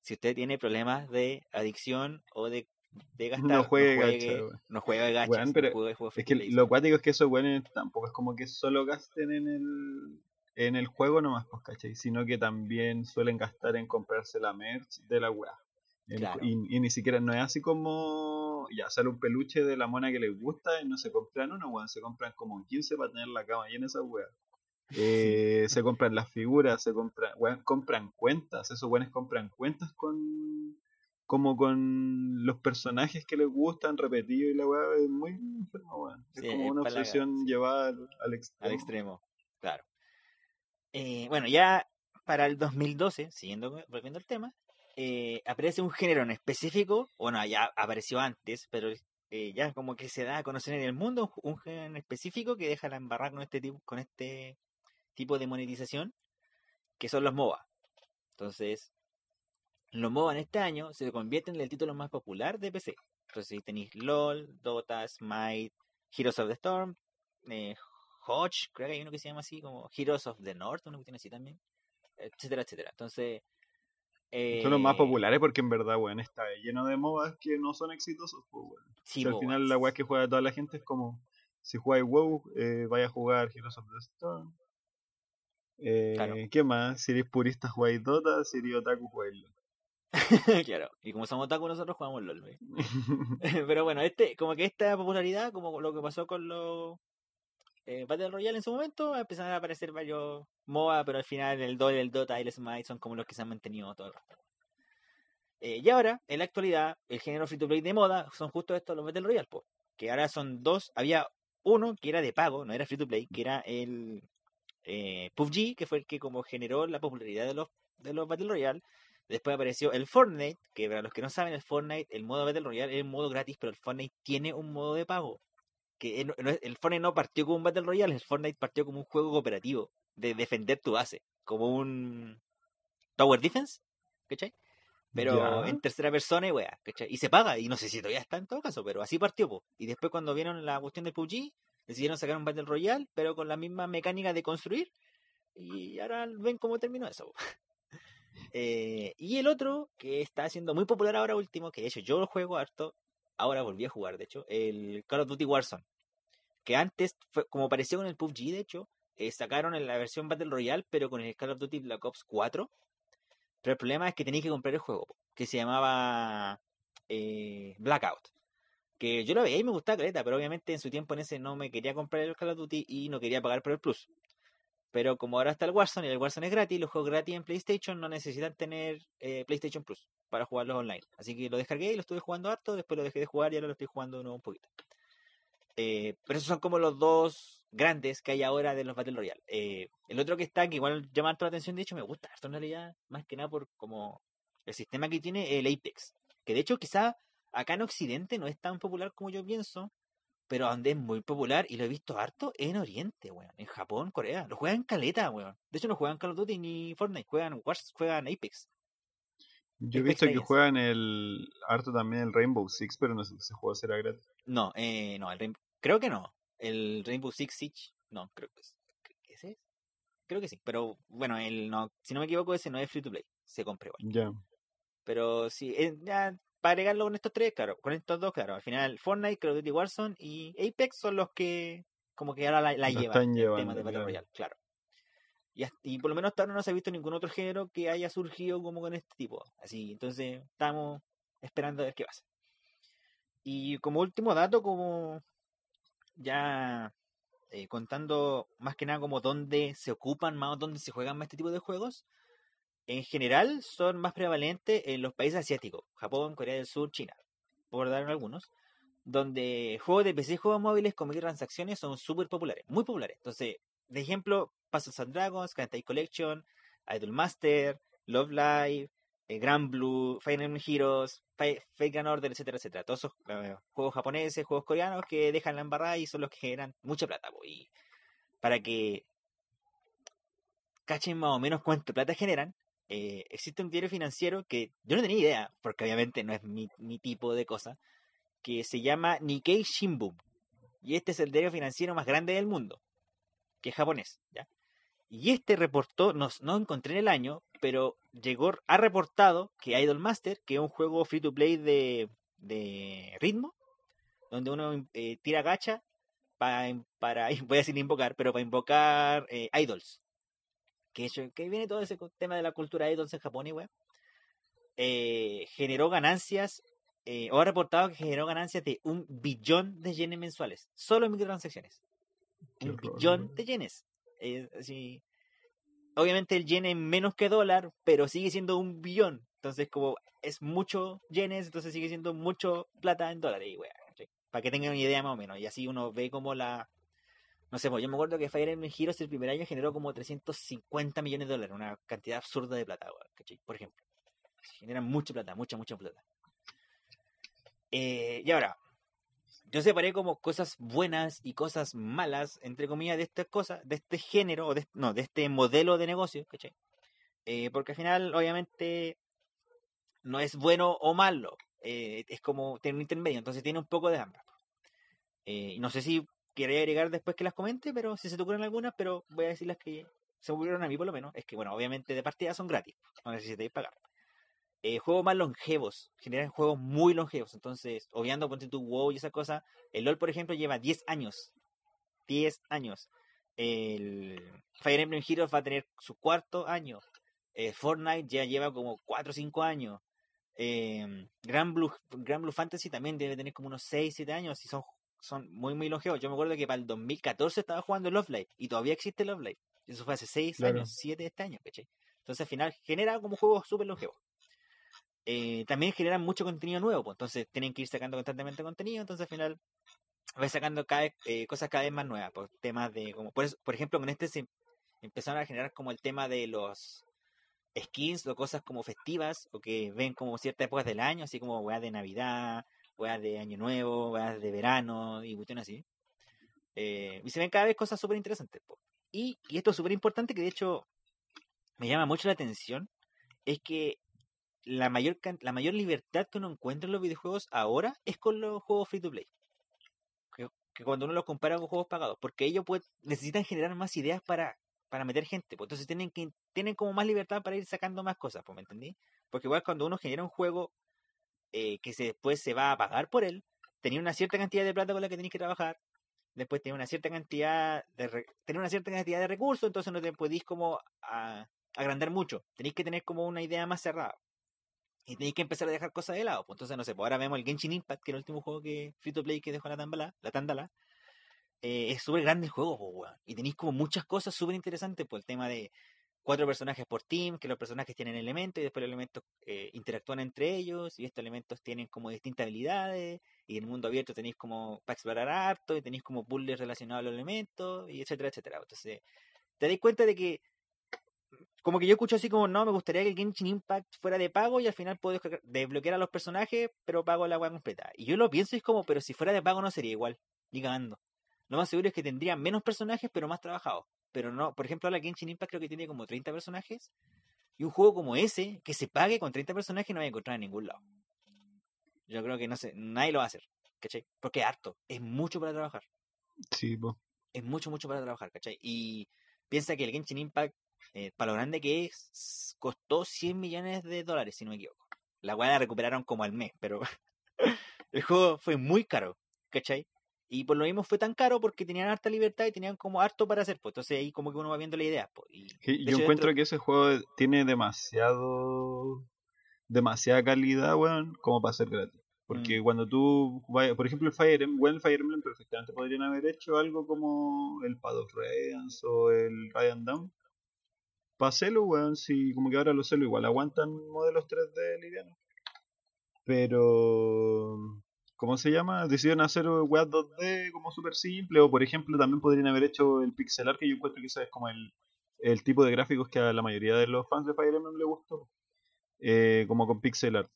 si usted tiene problemas de adicción o de, de gastar, No juegue gacha, juegue, weón. no juegue gachas, Weón, no pero juegue juegos Es que lo cuático es que esos weones tampoco es como que solo gasten en el en el juego nomás, pues, ¿cachai? Sino que también suelen gastar en comprarse la merch de la weá. Claro. Y, y ni siquiera, no es así como, ya sale un peluche de la mona que les gusta y no se compran uno, weón, se compran como 15 para tener la cama llena esa weá. Eh, se compran las figuras, se compran, weón, compran cuentas, esos weones compran cuentas con como con los personajes que les gustan repetidos y la weá es muy enfermo, weón. Es Sí, como una palaga, obsesión sí. llevada al, al extremo. al extremo, claro. Eh, bueno, ya para el 2012, siguiendo volviendo al tema, eh, aparece un género en específico, bueno, ya apareció antes, pero eh, ya como que se da a conocer en el mundo un, género en específico que deja la embarrar con este tipo, con este tipo de monetización, que son los MOBA. Entonces, los MOBA en este año se convierten en el título más popular de PC. Entonces, si tenéis LOL, Dota, Smite, Heroes of the Storm, eh, Hodge, creo que hay uno que se llama así, como Heroes of the North, uno que tiene así también, etcétera, etcétera. Entonces, Son los más eh, populares porque en verdad, weón, está lleno de MOBAs que no son exitosos, pues, weón. Sí, al po, final la weá que juega toda la gente es como, si jugáis WoW, eh, vaya a jugar Heroes of the Storm. Eh, Claro. ¿Qué más? Si eres purista jugáis Dota, si eres otaku jugáis LoL. claro, y como somos otaku nosotros jugamos LOL. Pero bueno, este, como que esta popularidad, como lo que pasó con los eh, Battle Royale en su momento, empezaron a aparecer varios MOBA, pero al final el DOL, el Dota y el Smite son como los que se han mantenido todo el rato. Eh, y ahora, en la actualidad, el género free to play de moda son justo estos los Battle Royale, po, que ahora son dos, había uno que era de pago, no era free to play, que era el eh, PUBG, que fue el que como generó la popularidad de los, de los Battle Royale. Después apareció el Fortnite, que para los que no saben, el Fortnite, el modo Battle Royale es el modo gratis, pero el Fortnite tiene un modo de pago. Que el Fortnite no partió como un Battle Royale, el Fortnite partió como un juego cooperativo, de defender tu base, como un Tower Defense, ¿cachai? Pero Ya. en tercera persona y weá, ¿cachai? Y se paga, y no sé si todavía está en todo caso, pero así partió, po. Y después cuando vieron la cuestión del PUBG, decidieron sacar un Battle Royale, pero con la misma mecánica de construir. Y ahora ven cómo terminó eso. Eh, y el otro, que está siendo muy popular ahora último, que de hecho yo lo juego harto, ahora volví a jugar, de hecho, el Call of Duty Warzone. Que antes, fue, como pareció con el PUBG, de hecho, eh, sacaron en la versión Battle Royale, pero con el Call of Duty Black Ops 4. Pero el problema es que tenéis que comprar el juego, que se llamaba eh, Blackout. Que yo lo veía y me gustaba pero obviamente en su tiempo en ese no me quería comprar el Call of Duty y no quería pagar por el Plus. Pero como ahora está el Warzone y el Warzone es gratis, los juegos gratis en PlayStation no necesitan tener eh, PlayStation Plus para jugarlos online. Así que lo descargué y lo estuve jugando harto, después lo dejé de jugar y ahora lo estoy jugando de nuevo un poquito. Eh, pero esos son como los dos grandes que hay ahora de los Battle Royale. Eh, el otro que está, que igual llama harto la atención, de hecho me gusta harto en realidad, más que nada por como el sistema que tiene el Apex. Que de hecho quizá acá en Occidente no es tan popular como yo pienso, pero donde es muy popular y lo he visto harto en Oriente, weón. En Japón, Corea. Lo juegan caleta, weón. De hecho no juegan Call of Duty ni Fortnite, juegan Wars, juegan Apex. Yo he visto que juegan el harto también el Rainbow Six, pero no sé si ese juego será gratis. No, eh, no, el Rain- creo que no. El Rainbow Six Siege, no, creo que es. ¿Ese es? Creo que sí, pero bueno, el no, si no me equivoco, ese no es free to play, se compra igual. Ya. Pero sí, eh, ya, para agregarlo con estos tres, claro, con estos dos, claro, al final Fortnite, Call of Duty Warzone y Apex son los que como que ahora la, llevan están llevando, temas de Battle claro. Royale, claro. Y, por lo menos hasta ahora no se ha visto ningún otro género que haya surgido como con este tipo. Así, entonces estamos esperando a ver qué pasa. Y como último dato, como ya eh, contando más que nada como dónde se ocupan más dónde se juegan más este tipo de juegos, en general son más prevalentes en los países asiáticos, Japón, Corea del Sur, China, por dar algunos, donde juegos de PC juegos móviles con microtransacciones son súper populares, muy populares. Entonces, de ejemplo, Puzzles and Dragons, Kantai Collection, Idol Master, Love Live, eh, Grand Blue, Emblem Heroes, Fa- Fate Grand Order, etcétera, etcétera. Todos esos eh, juegos japoneses, juegos coreanos que dejan la embarrada y son los que generan mucha plata. Y para que cachen más o menos cuánto plata generan, eh, existe un diario financiero que yo no tenía idea, porque obviamente no es mi, mi tipo de cosa, que se llama Nikkei Shimbun. Y este es el diario financiero más grande del mundo, que es japonés, ¿ya? Y este reportó, no, no encontré en el año, pero llegó, ha reportado que Idol Master, que es un juego free to play de, de ritmo, donde uno eh, tira gacha para, voy a decir invocar, pero para invocar eh, idols. Que, que viene todo ese tema de la cultura idols en Japón y weá. Eh, generó ganancias, o ha reportado que generó ganancias de un billón de yenes mensuales, solo en microtransacciones. Un billón de yenes. Eh, así, obviamente el yen es menos que dólar, pero sigue siendo un billón. Entonces, como es mucho yenes, entonces sigue siendo mucho plata en dólares. Y, para que tengan una idea más o menos. Y así uno ve como la... No sé, pues yo me acuerdo que Fire Emblem Heroes el primer año generó como 350 millones de dólares, una cantidad absurda de plata, weón, ¿cachai? por ejemplo. Generan mucha plata, mucha, mucha plata. Eh, y ahora, yo separé como cosas buenas y cosas malas, entre comillas, de estas cosas, de este género, o de, no, de este modelo de negocio, ¿cachai? Eh, porque al final, obviamente, no es bueno o malo, eh, es como tener un intermedio, entonces tiene un poco de ambas. Eh, no sé si quería agregar después que las comente, pero si se te ocurren algunas, pero voy a decir las que se ocurrieron a mí por lo menos, es que, bueno, obviamente de partida son gratis, no necesitáis pagar. Eh, juegos más longevos, generan juegos muy longevos, entonces, obviando, ponte tu WoW y esa cosa, el LoL, por ejemplo, lleva 10 años, 10 años. El Fire Emblem Heroes va a tener su cuarto año. Eh, Fortnite ya lleva como 4 o 5 años. Eh, Grand, Blue, Grand Blue Fantasy también debe tener como unos 6, 7 años y son, son muy, muy longevos. Yo me acuerdo que para el 2014 estaba jugando Love Live y todavía existe Love Live. Eso fue hace 6 Claro. años, 7 este año, ¿cachai? Entonces al final genera como juegos súper longevos. Eh, también generan mucho contenido nuevo, pues entonces tienen que ir sacando constantemente contenido, entonces al final va sacando cada, eh, cosas cada vez más nuevas, por temas de como por, por ejemplo con este se empezaron a generar como el tema de los skins o cosas como festivas o que ven como ciertas épocas del año, así como weas de Navidad, weas de Año Nuevo, weas de verano y cuestiones así. Eh, y se ven cada vez cosas súper interesantes. po. Y, y esto es súper importante que de hecho me llama mucho la atención, es que la mayor, la mayor libertad que uno encuentra en los videojuegos ahora es con los juegos free to play. Que, cuando uno los compara con juegos pagados, porque ellos pues, necesitan generar más ideas para, para meter gente, pues entonces tienen que tienen como más libertad para ir sacando más cosas, pues, ¿me entendí? Porque igual cuando uno genera un juego eh, que se, después se va a pagar por él, tenía una cierta cantidad de plata con la que tenéis que trabajar, después tenía una cierta cantidad de tenía una cierta cantidad de recursos, entonces no te podéis como agrandar mucho, tenéis que tener como una idea más cerrada. Y tenéis que empezar a dejar cosas de lado. Pues entonces, no sé, pues ahora vemos el Genshin Impact, que es el último juego que Free to Play que dejó la Tandala, la Tandala. Eh, es súper grande el juego, pues, weón. Y tenéis como muchas cosas súper interesantes, por el tema de cuatro personajes por team, que los personajes tienen elementos y después los elementos eh, interactúan entre ellos y estos elementos tienen como distintas habilidades y en el mundo abierto tenéis como para explorar harto y tenéis como puzzles relacionados a los elementos y etcétera, etcétera. Entonces, te dais cuenta de que como que yo escucho así como, no, me gustaría que el Genshin Impact fuera de pago y al final puedo desbloquear a los personajes, pero pago la weá completa. Y yo lo pienso y es como, pero si fuera de pago no sería igual, ni cagando. Lo más seguro es que tendría menos personajes, pero más trabajados. Pero no, por ejemplo, ahora Genshin Impact creo que tiene como 30 personajes. Y un juego como ese, que se pague con 30 personajes, no va a encontrar en ningún lado. Yo creo que no sé, nadie lo va a hacer, ¿cachai? Porque es harto, es mucho para trabajar Sí, po. es mucho, mucho para trabajar, ¿cachai? Y piensa que el Genshin Impact, eh, para lo grande que es, costó 100 millones de dólares, si no me equivoco. La weá la recuperaron como al mes, pero el juego fue muy caro, ¿cachai? Y por lo mismo fue tan caro porque tenían harta libertad y tenían como harto para hacer, pues entonces ahí como que uno va viendo la idea. Pues, y, Yo hecho, encuentro dentro- que ese juego tiene demasiado. demasiada calidad, weón, como para ser gratis. Porque Mm. cuando tú, por ejemplo, el Fire Emblem, bueno, el Fire Emblem perfectamente podrían haber hecho algo como el Pad of Radiance o el Ryan Down. Para hacerlo, weón, si como que ahora los celos igual aguantan modelos 3D livianos. Pero, ¿cómo se llama? Decidieron hacer weas 2D como súper simple. O por ejemplo, también podrían haber hecho el pixel art, que yo encuentro que es como el, tipo de gráficos que a la mayoría de los fans de Fire Emblem le gustó. Eh, como con pixel art.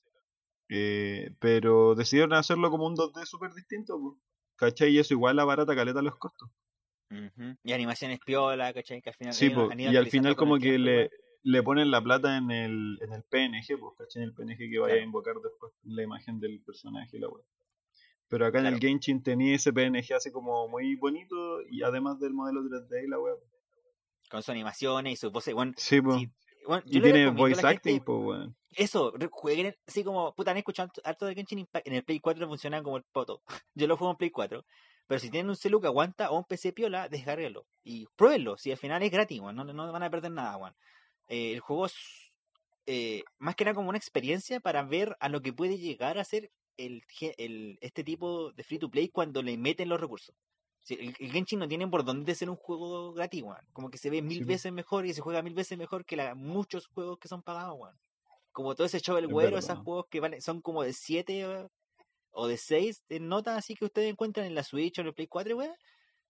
Eh, pero decidieron hacerlo como un 2D súper distinto. ¿cachai? Y eso igual abarata caleta los costos. Y animaciones piola, ¿cachai? Que al final Sí, po, y al final como que tiempo, le, le ponen la plata en el, en el PNG, pues, ¿cachai? En el PNG que vaya Claro. a invocar después la imagen del personaje y la web. Pero acá en el. Genshin tenía ese PNG así como muy bonito y además del modelo 3D y la web. Con sus animaciones y sus voces, bueno, Sí, pues. sí, bueno, y tiene voice acting, pues, weón. Eso, jueguen así como, puta, han escuchado harto- del Genshin Impact, en el Play 4 funciona como el poto. Yo lo juego en Play 4. Pero si tienen un celu que aguanta o un PC piola, descárguenlo. Y pruébenlo, si al final es gratis, weón, no, no van a perder nada, weón. Eh, el juego es eh, más que nada como una experiencia para ver a lo que puede llegar a ser el, este tipo de free to play cuando le meten los recursos. El, el Genshin no tiene por dónde ser un juego gratis, weón. Como que se ve mil Sí, veces mejor y se juega mil veces mejor que la- muchos juegos que son pagados, weón. Como todo ese show el Es güero, esos juegos que valen, son como de 7 o de 6 en notas así que ustedes encuentran en la Switch o en el Play 4, weón.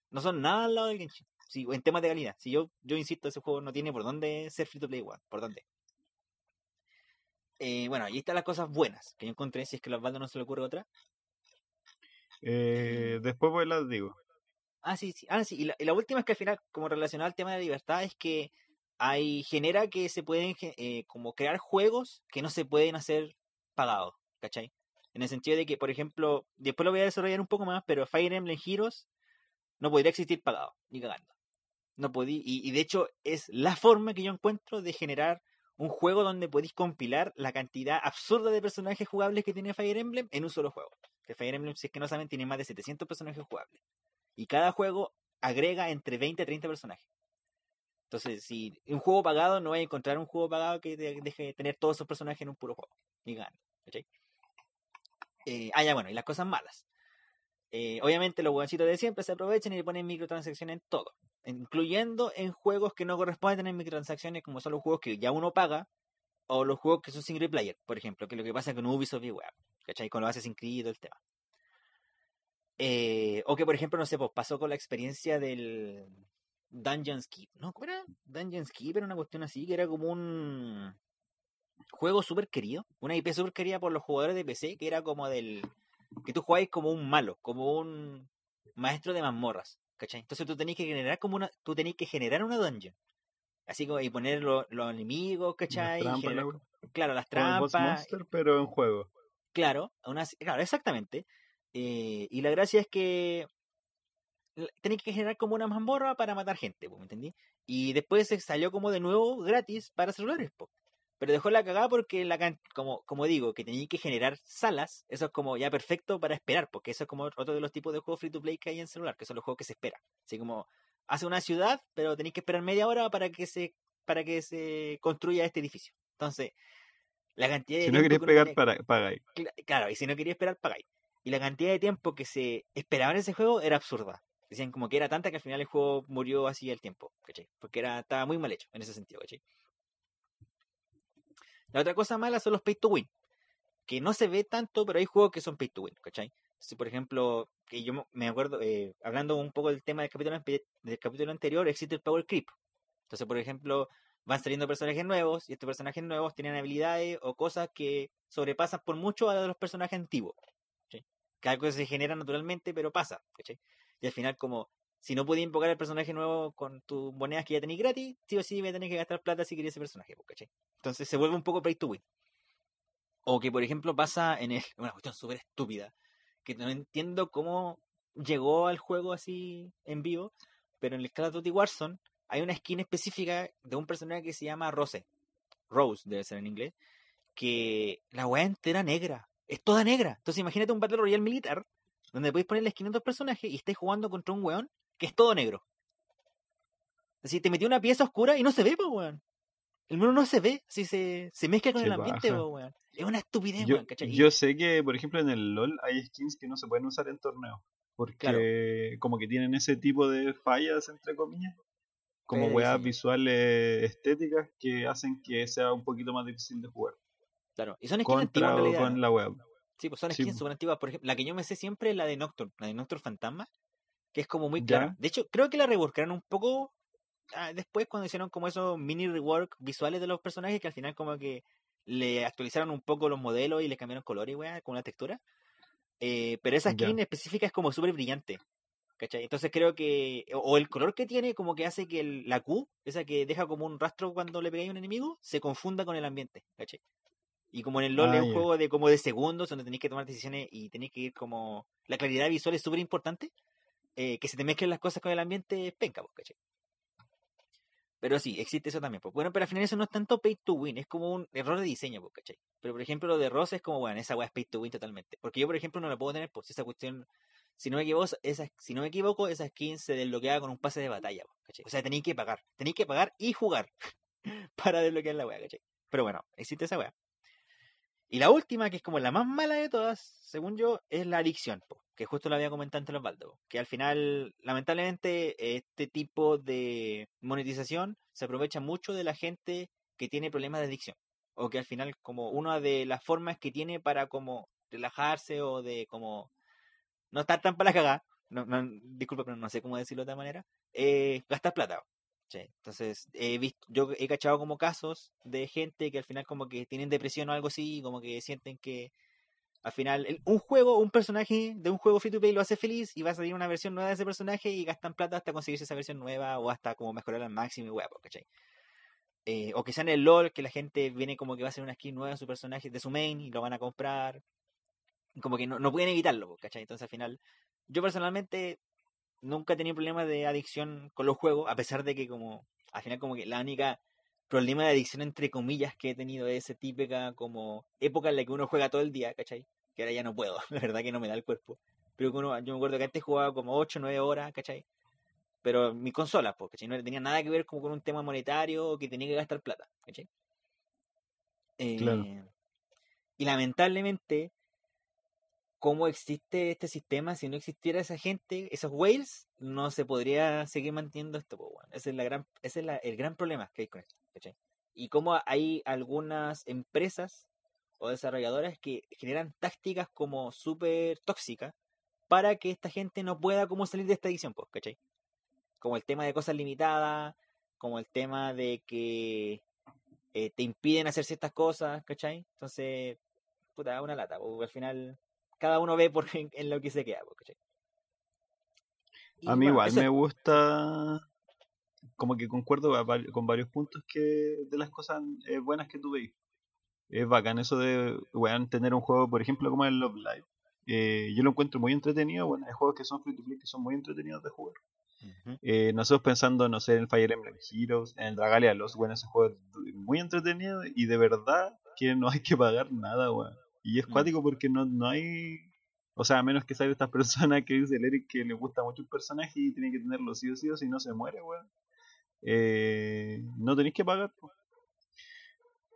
No son nada al lado del Genshin. Sí, en temas de calidad. Si yo, yo insisto, ese juego no tiene por dónde ser free to play, weón. ¿Por dónde? Eh, bueno, ahí están las cosas buenas que yo encontré, si es que a Osvaldo no se le ocurre otra. Eh, después pues las digo. Ah, sí, sí. Ah, sí. Y la, y la última es que al final, como relacionado al tema de libertad, es que hay genera que se pueden eh, como crear juegos que no se pueden hacer pagados, ¿cachai? En el sentido de que, por ejemplo, después lo voy a desarrollar un poco más, pero Fire Emblem Heroes no podría existir pagado, ni cagando. No podí, y, de hecho es la forma que yo encuentro de generar un juego donde podéis compilar la cantidad absurda de personajes jugables que tiene Fire Emblem en un solo juego. Que Fire Emblem, si es que no saben, tiene más de 700 personajes jugables. Y cada juego agrega entre 20 a 30 personajes. Entonces, si un juego pagado, no vais a encontrar un juego pagado que deje de tener todos esos personajes en un puro juego. Ni gana. ¿cachai? Eh, ah, ya, bueno, y las cosas malas. Eh, obviamente los huevoncitos de siempre se aprovechan y le ponen microtransacciones en todo. Incluyendo en juegos que no corresponden tener microtransacciones, como son los juegos que ya uno paga, o los juegos que son single player, por ejemplo, que es lo que pasa con Ubisoft y web, ¿cachai? Con lo haces inscrito el tema. Eh, o que, por ejemplo, no sé, pues pasó con la experiencia del Dungeons Keep. ¿No? ¿Cómo era? Dungeons Keep era una cuestión así, que era como un juego súper querido, una IP súper querida por los jugadores de PC, que era como del... que tú jugabas como un malo, como un maestro de mazmorras, ¿cachai? Entonces tú tenías que generar como una... tú tenías que generar una dungeon. Así como y poner lo- los enemigos, Las ¿cachai? Y trampas, la generar- claro, las trampas, Monster, pero en juego. claro, una, claro, exactamente. Eh, y la gracia es que tenéis que generar como una mazmorra para matar gente, ¿me entendí? Y después se salió como de nuevo gratis para celulares, po. Pero dejó la cagada porque la can- como, como digo, que tenéis que generar salas, eso es como ya perfecto para esperar, porque eso es como otro de los tipos de juegos free to play que hay en celular, que son los juegos que se esperan. Así como hace una ciudad, pero tenéis que esperar media hora para que se para que se construya este edificio. Entonces, la cantidad de Si no tiempo queréis que uno pegar, para, pagáis. Cla- Claro, y si no quería esperar, pagáis. Y la cantidad de tiempo que se esperaba en ese juego era absurda. Decían como que era tanta que al final el juego murió así el tiempo, ¿cachai? Porque era, estaba muy mal hecho en ese sentido, ¿cachai? La otra cosa mala son los pay to win. Que no se ve tanto, pero hay juegos que son pay to win, ¿cachai? Si por ejemplo, que yo me- acuerdo, eh, hablando un poco del tema del capítulo, del capítulo anterior, existe el power creep. Entonces, por ejemplo, van saliendo personajes nuevos y estos personajes nuevos tienen habilidades o cosas que sobrepasan por mucho a los personajes antiguos. ¿cachai? Que se genera naturalmente, pero pasa. ¿cachai? Y al final, como si no podías invocar el personaje nuevo con tus monedas que ya tenéis gratis, sí o sí voy a tener que gastar plata si quería ese personaje. po, ¿cachai? Entonces se vuelve un poco pay to win. O que, por ejemplo, pasa en el- una cuestión súper estúpida, que no entiendo cómo llegó al juego así en vivo, pero en el Call of Duty Warzone hay una skin específica de un personaje que se llama Rose. Rose debe ser en inglés. Que la weá entera negra. Es toda negra. Entonces imagínate un Battle Royale militar donde podéis poner la skin a otros personajes y estáis jugando contra un weón que es todo negro. Es decir, te metió una pieza oscura y no se ve, po, weón. El mono no se ve, si se, se mezcla con el ambiente, po, weón. Es una estupidez, Yo, weón, ¿cachai? Yo sé que, por ejemplo, en el LOL hay skins que no se pueden usar en torneos. Porque Claro. como que tienen ese tipo de fallas, entre comillas. Como weas diseño. visuales estéticas que hacen que sea un poquito más difícil de jugar. Claro. Y son skins antiguas Contra en o realidad. con ¿no? la web. Sí, pues son Sí, skins po. súper antiguas. Por ejemplo, la que yo me sé siempre es la de Nocturne, la de Nocturne Fantasma, que es como muy Ya. clara. De hecho, creo que la reworkaron un poco ah, después cuando hicieron como esos mini rework visuales de los personajes que al final como que le actualizaron un poco los modelos y le cambiaron colores, weá, con la textura. Eh, pero esa Ya. skin específica es como súper brillante. ¿Cachai? Entonces creo que. O, el color que tiene, como que hace que el- la Q, esa que deja como un rastro cuando le pegáis a un enemigo, se confunda con el ambiente. ¿Cachai? Y como en el LoL Ah, es un ya. juego de como de segundos donde tenéis que tomar decisiones y tenéis que ir como. La claridad visual es súper importante. Eh, que se te mezclen las cosas con el ambiente penca, pues. Pero sí, existe eso también. Pues. Bueno, pero al final eso no es tanto pay to win, es como un error de diseño, pues, ¿cachai? Pero por ejemplo lo de Ross es como, bueno, esa weá es pay to win totalmente. Porque yo, por ejemplo, no la puedo tener, pues esa cuestión, si no me equivoco, esa, si no me equivoco, esa skin se desbloquea con un pase de batalla, pues, ¿cachai? O sea, tenéis que pagar, tenéis que pagar y jugar para desbloquear la weá, ¿cachai? Pero bueno, existe esa weá. Y la última, que es como la más mala de todas, según yo, es la adicción, que justo lo había comentado antes los Baldo, que al final, lamentablemente, este tipo de monetización se aprovecha mucho de la gente que tiene problemas de adicción, o que al final, como una de las formas que tiene para como relajarse o de como no estar tan para la cagada, no, no, disculpa, pero no sé cómo decirlo de otra manera, eh, gastar plata. Sí, entonces he visto, yo he cachado como casos de gente que al final como que tienen depresión o algo así, como que sienten que al final un juego, un personaje de un juego free to play lo hace feliz y va a salir una versión nueva de ese personaje y gastan plata hasta conseguirse esa versión nueva o hasta como mejorar al máximo y huevo, ¿cachai? Eh, o que sea en el LOL, que la gente viene como que va a hacer una skin nueva de su personaje, de su main y lo van a comprar. Como que no, no pueden evitarlo, ¿cachai? Entonces al final, yo personalmente nunca he tenido problemas de adicción con los juegos, a pesar de que como, al final como que la única problema de adicción entre comillas que he tenido es esa típica como época en la que uno juega todo el día, ¿cachai? Que ahora ya no puedo, la verdad que no me da el cuerpo. Pero que uno, yo me acuerdo que antes jugaba como 8 9 horas, ¿cachai? Pero mi consola, pues, ¿cachai? No tenía nada que ver como con un tema monetario o que tenía que gastar plata, ¿cachai? Claro. Eh, y lamentablemente, cómo existe este sistema, si no existiera esa gente, esos whales, no se podría seguir manteniendo esto, po, weón. Ese es, la gran, ese es la- el gran problema que hay con esto, ¿cachai? Y cómo hay algunas empresas o desarrolladoras que generan tácticas como súper tóxicas para que esta gente no pueda como salir de esta edición, pues, ¿cachai? Como el tema de cosas limitadas, como el tema de que eh, te impiden hacer ciertas cosas, ¿cachai? Entonces, puta, una lata, porque al final cada uno ve por en, en lo que se queda, pues, ¿cachai? Y A mí bueno, igual eso- me gusta, como que concuerdo con varios puntos que de las cosas eh, buenas que tú veis. es bacán eso de, weón, tener un juego, por ejemplo, como el Love Live. Eh, yo lo encuentro muy entretenido, bueno, hay juegos que son free to play que son muy entretenidos de jugar. Eh, nosotros pensando, no sé, en el Fire Emblem Heroes, en el Dragalia Los, bueno, ese juego es muy entretenido y de verdad que no hay que pagar nada, weón. Y es mm. cuático porque no, no hay. O sea, a menos que salga esta persona que dice el Eric que le gusta mucho el personaje y tiene que tenerlo sí o sí o si no se muere, weón. Eh, no tenéis que pagar.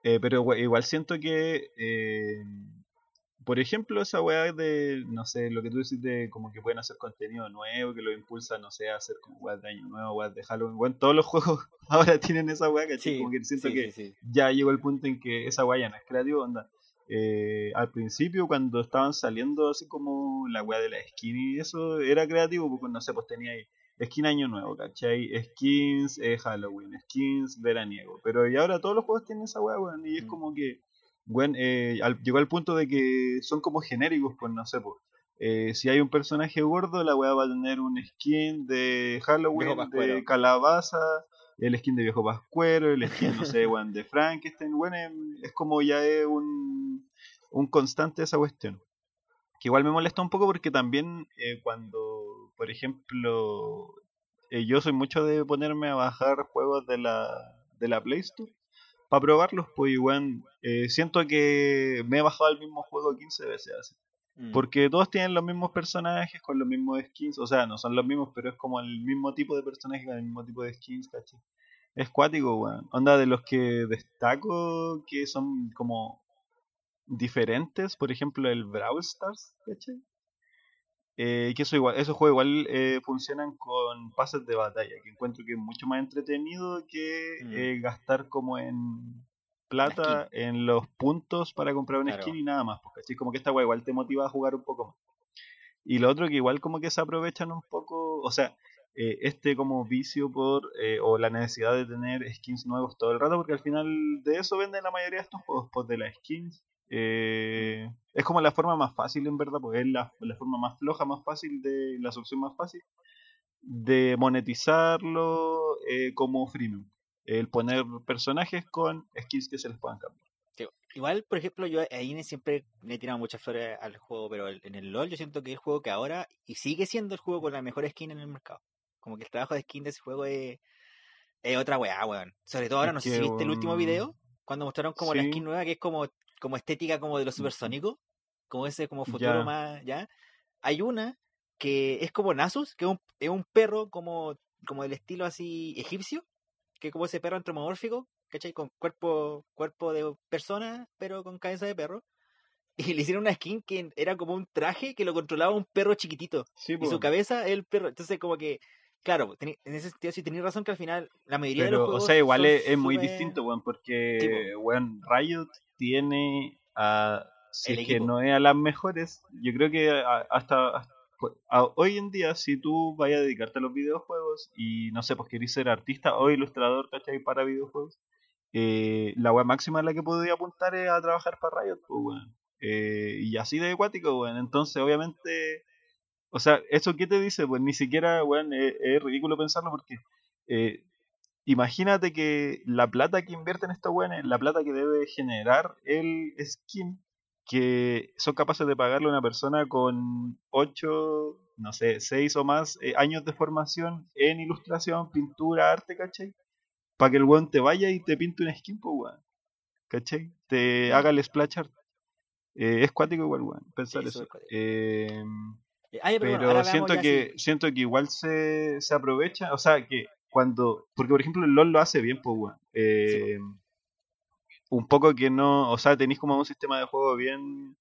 Eh, pero igual siento que eh, por ejemplo, esa weá de, no sé, lo que tú decís de como que pueden hacer contenido nuevo, que lo impulsa, no sé, a hacer como weá de año nuevo, weá de Halloween. Bueno, todos los juegos ahora tienen esa weá, ¿cachai? como que siento que ya llegó el punto en que esa weá ya no es creativo, onda. Eh, al principio, cuando estaban saliendo así como la weá de la skin y eso, era creativo, porque no sé, pues tenía ahí skin año nuevo, ¿cachai? Skins eh, Halloween, skins veraniego. Pero y ahora todos los juegos tienen esa weá, weón, y es mm. como que bueno, eh, llegó al punto de que son como genéricos, pues no sé, pues. Eh, si hay un personaje gordo, la weá va a tener un skin de Halloween, de calabaza, el skin de viejo pascuero, el skin, no sé, weón, de Frankenstein, bueno, em, es como ya es un, un constante esa cuestión. Que igual me molesta un poco porque también eh, cuando, por ejemplo, eh, yo soy mucho de ponerme a bajar juegos de la, de la Play Store para probarlos, pues igual eh, siento que me he bajado el mismo juego 15 veces así. Mm. Porque todos tienen los mismos personajes con los mismos skins, o sea, no son los mismos, pero es como el mismo tipo de personajes con el mismo tipo de skins, ¿cachai? Es cuático, weón. Onda de los que destaco que son como diferentes, por ejemplo el Brawl Stars, ¿cachai? Eh, que eso igual, esos juegos igual eh, funcionan con pases de batalla, que encuentro que es mucho más entretenido que mm. eh, gastar como en plata en los puntos para comprar una skin y nada más, porque así como que esta weá igual te motiva a jugar un poco más. Y lo otro que igual como que se aprovechan un poco, o sea, este como vicio por, o la necesidad de tener skins nuevos todo el rato, porque al final de eso venden la mayoría de estos juegos, pues de las skins eh, es como la forma más fácil, en verdad, porque es la, forma más floja, más fácil, de la solución más fácil de monetizarlo eh, como freemium. El poner personajes con skins que se les puedan cambiar. Igual, por ejemplo, yo ahí siempre le he tirado muchas flores al juego, pero en el LOL yo siento que es el juego que ahora, y sigue siendo el juego con la mejor skin en el mercado. Como que el trabajo de skin de ese juego es, otra weá, weón. Sobre todo ahora, no sé si viste el último video, cuando mostraron como la skin nueva, que es como como estética como de los supersónicos, como ese como futuro más, ¿ya? Hay una que es como Nasus, que es un, es un perro como, como del estilo así egipcio, que como ese perro antropomórfico, ¿cachai? Con cuerpo, cuerpo de persona, pero con cabeza de perro. Y le hicieron una skin que era como un traje que lo controlaba un perro chiquitito. y su cabeza el perro. Entonces, como que Claro, en ese sentido sí tenéis razón que al final la mayoría de los juegos. O sea, igual es, muy distinto, weón, porque, weón, Riot tiene a. Si es que no es a las mejores, yo creo que hasta, hoy en día, si tú vayas a dedicarte a los videojuegos y no sé, pues querés ser artista o ilustrador, ¿cachai? Para videojuegos, eh, la web máxima en la que podría apuntar es a trabajar para Riot, pues, weón. Eh, y así de acuático, weón. Entonces, obviamente o sea, ¿eso qué te dice? Pues ni siquiera, weón, es, ridículo pensarlo porque eh, imagínate que la plata que invierten estos weones, la plata que debe generar el skin, que son capaces de pagarle a una persona con 8, no sé, 6 o más eh, años de formación en ilustración, pintura, arte, ¿cachai? Para que el weón te vaya y te pinte un skin, pues weón. ¿Cachai? Te haga el splash art. Eh, es cuático igual, weón, pensar eso. Eh, eh, pero, siento que siento que igual se, se aprovecha, o sea, que cuando, porque por ejemplo el LOL lo hace bien, pues, eh, un poco que no, o sea, tenéis como un sistema de juego bien,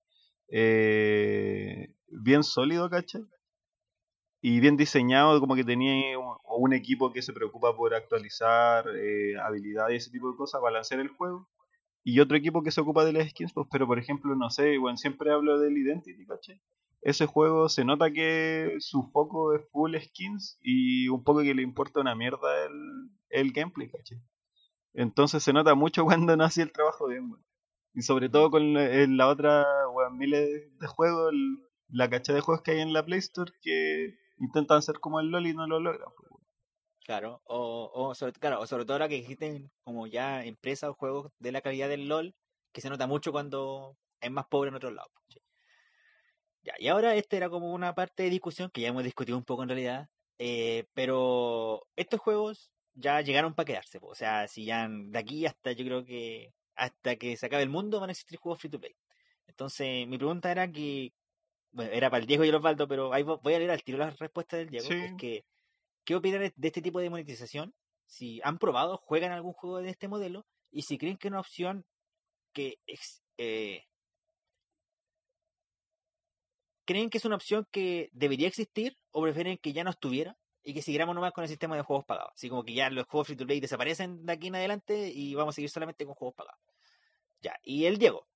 eh, bien sólido, ¿cachai? Y bien diseñado, como que tenía un, equipo que se preocupa por actualizar eh, habilidades y ese tipo de cosas, balancear el juego. Y otro equipo que se ocupa de las skins, pues, pero por ejemplo, no sé, bueno, siempre hablo del Identity, ¿cachai? ese juego se nota que su foco es full skins y un poco que le importa una mierda el, el gameplay, ¿cachai? Entonces se nota mucho cuando no hacía el trabajo bien, Y sobre todo con la, otra, weón, miles de juegos, la cacha de juegos que hay en la Play Store que intentan ser como el LOL y no lo logran. Claro, o, o, sobre, claro, o sobre todo ahora que existen como ya empresas o juegos de la calidad del LOL que se nota mucho cuando es más pobre en otros lados. Ya, y ahora esta era como una parte de discusión que ya hemos discutido un poco en realidad, eh, pero estos juegos ya llegaron para quedarse, po. o sea, si ya de aquí hasta yo creo que hasta que se acabe el mundo van a existir juegos free to play. Entonces, mi pregunta era que, bueno, era para el Diego y el Osvaldo, pero ahí vo- voy a leer al tiro la respuesta del Diego, Sí. es que, ¿qué opinan de este tipo de monetización? Si han probado, juegan algún juego de este modelo, y si creen que es una opción que eh, ¿Creen que es una opción que debería existir o prefieren que ya no estuviera y que siguiéramos nomás con el sistema de juegos pagados? Así como que ya los juegos free to play desaparecen de aquí en adelante y vamos a seguir solamente con juegos pagados. Ya, y el Diego,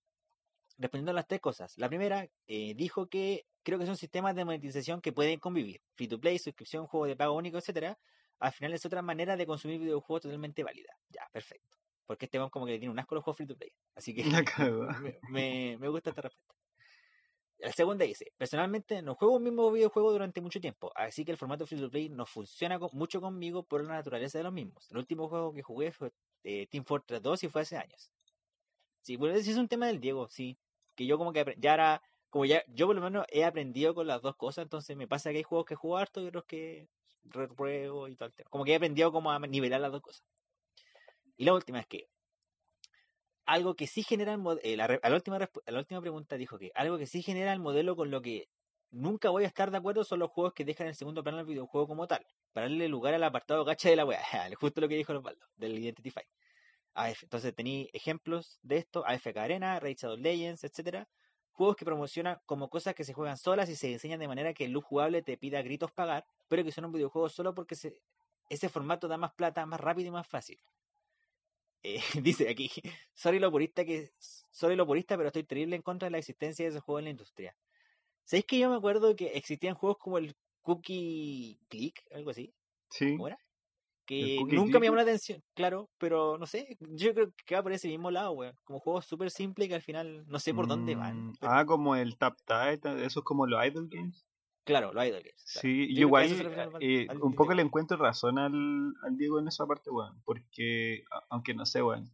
respondiendo a las tres cosas. La primera, eh, dijo que creo que son sistemas de monetización que pueden convivir. Free to play, suscripción, juego de pago único, etcétera. Al final es otra manera de consumir videojuegos totalmente válida. Ya, perfecto. Porque este weón como que le tiene un asco a los juegos free to play. Así que me, me, me gusta esta respuesta. La segunda dice, personalmente no juego un mismo videojuego durante mucho tiempo, así que el formato free to play no funciona mucho conmigo por la naturaleza de los mismos. El último juego que jugué fue eh, Team Fortress 2 y fue hace años. Sí, bueno, ese es un tema del Diego, sí. Que yo como que ya era, como ya, yo por lo menos he aprendido con las dos cosas, entonces me pasa que hay juegos que juego harto y otros que repruebo y tema. Como que he aprendido como a nivelar las dos cosas. Y la última es que algo que sí genera el mod- eh, última, última pregunta dijo que algo que sí genera el modelo con lo que nunca voy a estar de acuerdo son los juegos que dejan en segundo plano el videojuego como tal, para darle lugar al apartado gacha de la wea, justo lo que dijo Osvaldo, del Identify. Entonces tenéis ejemplos de esto, AFK Arena, Raid Shadow Legends, etcétera, juegos que promocionan como cosas que se juegan solas y se diseñan de manera que el look jugable te pida gritos pagar, pero que son un videojuego solo porque se, ese formato da más plata, más rápido y más fácil. Eh, dice aquí, sorry lo purista que sorry lo purista, pero estoy terrible en contra de la existencia de ese juego en la industria. ¿Sabéis que yo me acuerdo que existían juegos como el Cookie Click, algo así? Sí. ¿Cómo era? Que nunca me llamó la atención, claro, pero no sé, yo creo que va por ese mismo lado, weón. Como juegos súper simples que al final no sé por dónde van. Mm, pero- Ah, como el Tap Tide, eso es como los idle games. Claro, los idle games. claro. Sí, Yo igual eh, un poco le encuentro razón al, al Diego en esa parte, weón. Porque, aunque no sé, weón,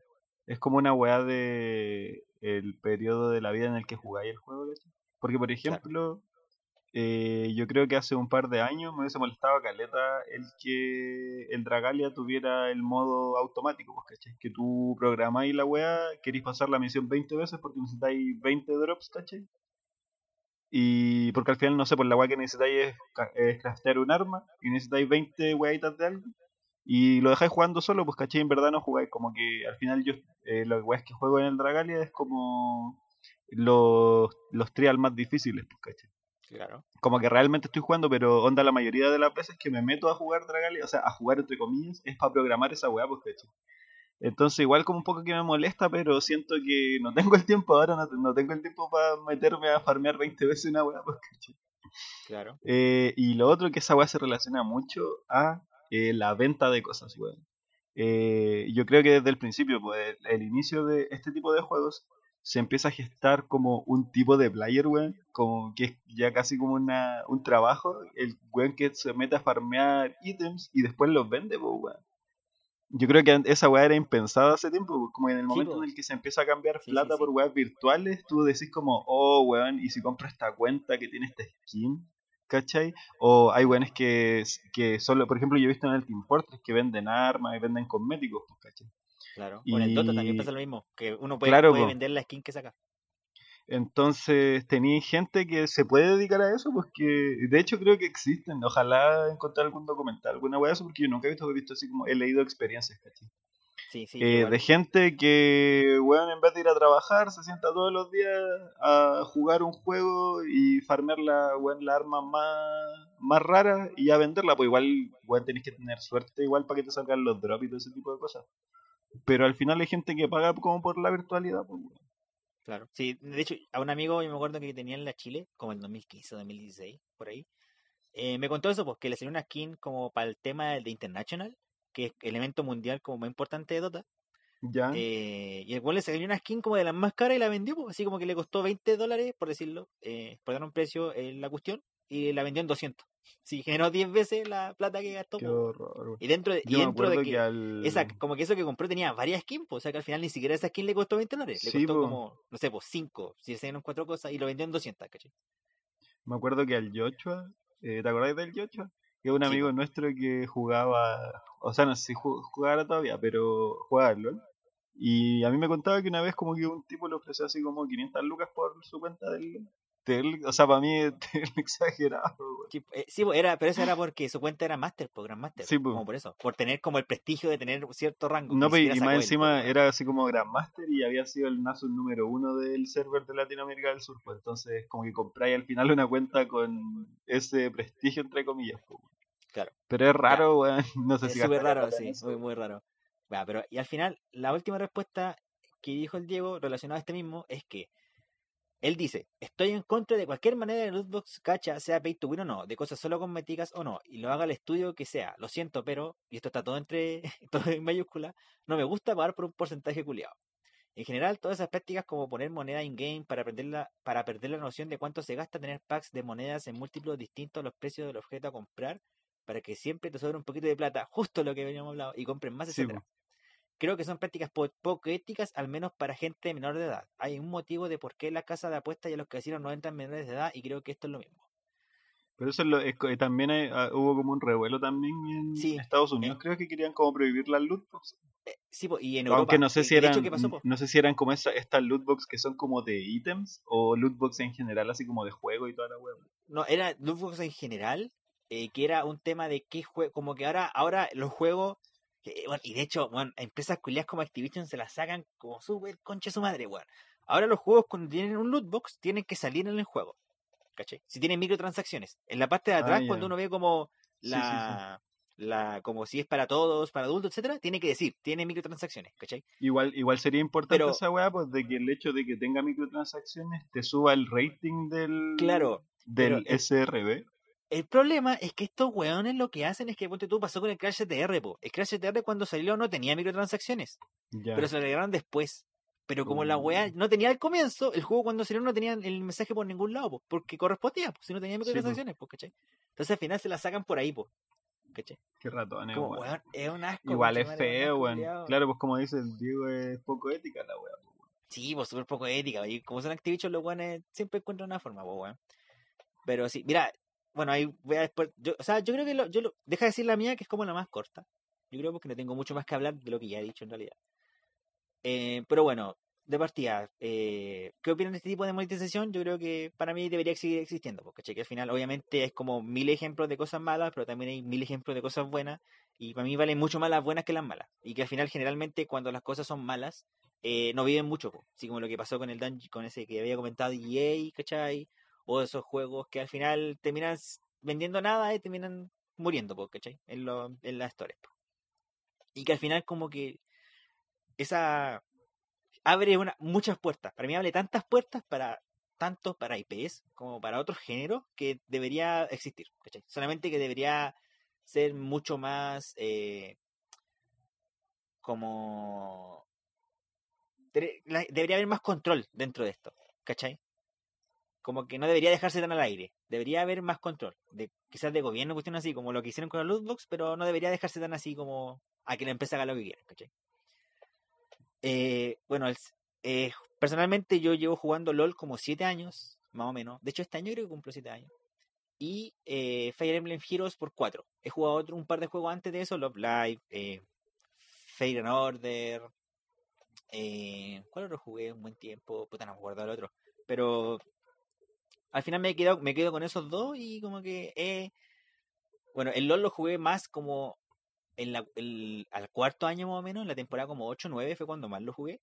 es como una weá de el periodo de la vida en el que jugáis el juego, ¿cachai? Porque, por ejemplo, eh, yo creo que hace un par de años me hubiese molestado a caleta el que el Dragalia tuviera el modo automático, pues, ¿cachai? Que tú programáis la weá, queréis pasar la misión 20 veces porque necesitáis 20 drops, ¿cachai? Y porque al final, no sé, por la weá que necesitáis es, es craftear un arma y necesitáis 20 weaditas de algo. Y lo dejáis jugando solo, pues caché, en verdad no jugáis. Como que al final yo, eh, las weas que juego en el Dragalia es como los, los trials más difíciles, pues caché. Claro. Como que realmente estoy jugando, pero onda la mayoría de las veces que me meto a jugar Dragalia, o sea, a jugar entre comillas, es para programar esa weá, pues caché. Entonces igual como un poco que me molesta, pero siento que no tengo el tiempo ahora, no, no tengo el tiempo para meterme a farmear 20 veces una weá, pues. Claro. Eh, y lo otro que esa weá se relaciona mucho a eh, la venta de cosas, weón. Eh, yo creo que desde el principio, pues, el, el inicio de este tipo de juegos se empieza a gestar como un tipo de player, weón, como que es ya casi como una, un trabajo, el weón que se mete a farmear ítems y después los vende, pues, weón. Yo creo que esa weá era impensada hace tiempo, pues, como en el momento po. en el que se empieza a cambiar Sí, plata sí. por weas virtuales, tú decís como, oh, weón, y si compro esta cuenta que tiene esta skin, ¿cachai? O hay weones que, que solo, por ejemplo, yo he visto en el Team Fortress que venden armas y venden cosméticos, pues, ¿cachai? Claro. Con el Dota también Y- pasa lo mismo, que uno puede, Claro, puede po. vender la skin que saca. Entonces, tenía gente que se puede dedicar a eso, pues que de hecho creo que existen. Ojalá encontrar algún documental, alguna wea eso, porque yo nunca he visto, he visto así como, he leído experiencias, ¿cachai? Sí, sí. Eh, de gente que, weón, en vez de ir a trabajar, se sienta todos los días a jugar un juego y farmear la, weón, la arma más, más rara y a venderla. Pues igual, weón, tenés que tener suerte igual para que te salgan los drops y todo ese tipo de cosas. Pero al final hay gente que paga como por la virtualidad, pues, weón. Claro. Sí, de hecho, a un amigo yo me acuerdo que tenía en la Chile, como en 2015 2016, por ahí, eh, me contó eso, pues que le salió una skin como para el tema de International, que es el evento mundial como más importante de Dota. Ya. eh, y el cual le salió una skin como de las más caras y la vendió, pues, así como que le costó 20 dólares, por decirlo, eh, por dar un precio en la cuestión, y la vendió en 200. Si generó 10 veces la plata que gastó. Qué horror. Y dentro de, y dentro de que, que al... esa, como que eso que compró tenía varias skins, po, o sea que al final ni siquiera esa skin le costó 20 dólares. Le Sí, costó po. como, no sé, pues 5, si se dieron cuatro cosas y lo vendió en 200, ¿cachai? Me acuerdo que al Yochua, eh, ¿te acordás del Yochua? Que es un Sí, amigo nuestro que jugaba, o sea, no sé si ju- jugara todavía, pero jugaba LOL. Y a mí me contaba que una vez como que un tipo le ofreció así como 500 lucas por su cuenta del... o sea, para mí es exagerado. Sí, eh, sí, po, era, pero eso era porque su cuenta era Master, po, Grand Master. Sí, po. como por eso, por tener como el prestigio de tener cierto rango. No, pues, y más po, encima era así como Grandmaster y había sido el Nasus número uno del server de Latinoamérica del Sur. Pues entonces, como que compráis al final una cuenta con ese prestigio, entre comillas. weón. Claro. Pero es raro, weón. No sé Es si súper raro, sí, eso. muy, muy raro. Pero, y al final, la última respuesta que dijo el Diego relacionada a este mismo es que él dice, estoy en contra de cualquier manera de lootbox cacha, sea pay to win o no, de cosas solo cosméticas o no, y lo haga el estudio que sea. Lo siento, pero, y esto está todo entre, todo en mayúscula, no me gusta pagar por un porcentaje culiado. En general, todas esas prácticas como poner moneda in-game para perder, la, para perder la noción de cuánto se gasta tener packs de monedas en múltiplos distintos a los precios del objeto a comprar, para que siempre te sobre un poquito de plata, justo lo que habíamos hablado, y compren más, Sí, etcétera. Creo que son prácticas po- poco éticas, al menos para gente menor de edad. Hay un motivo de por qué la casa de apuestas y los casinos no entran menores de edad, y creo que esto es lo mismo. Pero eso es lo, es eh, también hay- ah, hubo como un revuelo también en Sí, Estados Unidos. eh. Creo que querían como prohibir las loot box. Eh, sí, y en Europa. Aunque no sé y si eran, no sé si eran como esa, estas loot box que son como de ítems o loot box en general, así como de juego y toda la web. No, era Lootbox en general, eh, que era un tema de qué juego, como que ahora, ahora los juegos, que, bueno, y de hecho, bueno, empresas culiadas como Activision se las sacan como súper concha su madre, weón. Ahora los juegos cuando tienen un lootbox tienen que salir en el juego, ¿cachai? Si tienen microtransacciones. En la parte de Ah, atrás, cuando uno ve como Sí, sí, sí. la, la, como si es para todos, para adultos, etcétera, tiene que decir, tiene microtransacciones, ¿cachai? Igual, igual sería importante Pero- esa weá, pues de que el hecho de que tenga microtransacciones te suba el rating del, Claro, del el- SRB. El problema es que estos weones lo que hacen es que, ponte tú, pasó con el Crash TR, po. El Crash TR cuando salió no tenía microtransacciones. Ya. pero se lo agregaron después. Pero como la weá no tenía al comienzo, el juego cuando salió no tenía el mensaje por ningún lado, po, porque correspondía, pues si no tenía Sí, po. microtransacciones, pues, ¿cachai? Entonces al final se la sacan por ahí, pues, ¿cachai? Qué ratones, Como, weón. weón, es un asco. Igual es feo, weón. Claro, pues como dice el Diego, es poco ética la weá. weón. Sí, pues súper poco ética, y como son Activision, los weones siempre encuentran una forma, pues, weón. Pero sí, mira, bueno, ahí voy a después, yo, o sea, yo creo que lo, yo lo, deja de decir la mía, que es como la más corta. Yo creo porque no tengo mucho más que hablar de lo que ya he dicho en realidad. Eh, pero bueno, de partida, eh, ¿qué opinan de este tipo de monetización? Yo creo que para mí debería seguir existiendo, porque que al final obviamente es como mil ejemplos de cosas malas, pero también hay mil ejemplos de cosas buenas, y para mí valen mucho más las buenas que las malas. Y que al final generalmente cuando las cosas son malas, eh, no viven mucho, po. así como lo que pasó con el Dungeon, con ese que había comentado EA, ¿cachai? O esos juegos que al final terminan vendiendo nada y terminan muriendo, ¿cachai? En, lo, en las historias. Y que al final como que esa abre una, muchas puertas. Para mí abre tantas puertas para tanto para IPs como para otros géneros que debería existir. ¿cachai? Solamente que debería ser mucho más eh, como debería haber más control dentro de esto, ¿cachai? Como que no debería dejarse tan al aire, debería haber más control, de quizás de gobierno, cuestiones así, como lo que hicieron con la Lootbox, pero no debería dejarse tan así como a que la empresa haga lo que quiera. Eh, bueno, eh, personalmente yo llevo jugando LOL como 7 años, más o menos. De hecho, este año creo que cumplo 7 años. Y eh, Fire Emblem Heroes por 4. He jugado un par de juegos antes de eso, Love Live, Fire and Order. ¿Cuál otro jugué un buen tiempo? Puta, no me acuerdo del otro. Pero al final me he quedado, me quedo con esos dos y como que eh, bueno, el LOL lo jugué más como en la, el- al cuarto año más o menos, en la temporada como 8 9 fue cuando más lo jugué.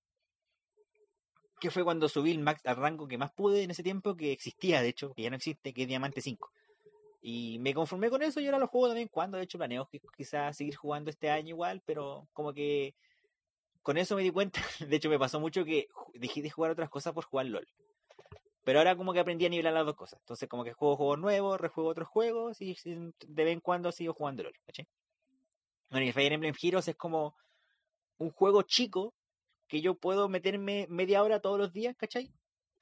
Que fue cuando subí el max al rango que más pude en ese tiempo, que existía de hecho, que ya no existe, que es Diamante 5. Y me conformé con eso y ahora lo juego también cuando, de hecho planeo qui- quizás seguir jugando este año igual, pero como que con eso me di cuenta, de hecho me pasó mucho que dejé de jugar otras cosas por jugar LOL. Pero ahora como que aprendí a nivelar las dos cosas. Entonces como que juego juegos nuevos, rejuego otros juegos y de vez en cuando sigo jugando LOL. ¿cachai? Bueno, y Fire Emblem Heroes es como un juego chico que yo puedo meterme media hora todos los días, ¿cachai?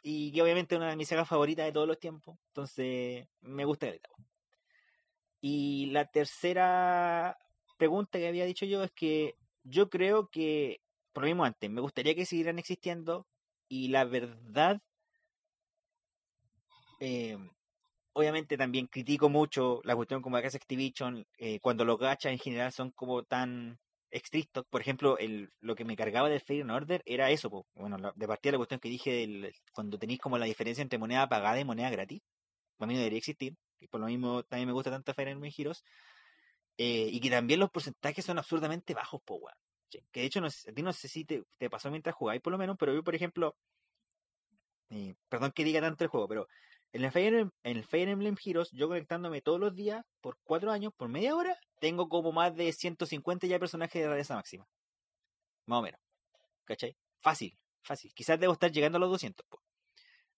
Y que obviamente es una de mis sagas favoritas de todos los tiempos. Entonces, me gusta po. Y la tercera pregunta que había dicho yo es que yo creo que, por lo mismo antes, me gustaría que siguieran existiendo y la verdad, eh, obviamente también critico mucho la cuestión como que hace Activision, eh, cuando los gachas en general son como tan estrictos. Por ejemplo, lo que me cargaba del Fair Order era eso. po. Bueno, la- de partida la cuestión que dije, cuando tenéis como la diferencia entre moneda pagada y moneda gratis, para mí no debería existir. Y por lo mismo también me gusta tanto Fire Emblem Heroes. eh, y que también los porcentajes son absurdamente bajos, po, Que de hecho, no a ti no sé si te, te pasó mientras jugáis, por lo menos, pero yo, por ejemplo, eh, perdón que diga tanto el juego, pero en el, Fire Emblem, en el Fire Emblem Heroes, yo conectándome todos los días por cuatro años, por media hora, tengo como más de 150 ya personajes de rareza máxima. Más o menos. ¿Cachai? Fácil, fácil. Quizás debo estar llegando a los 200. po.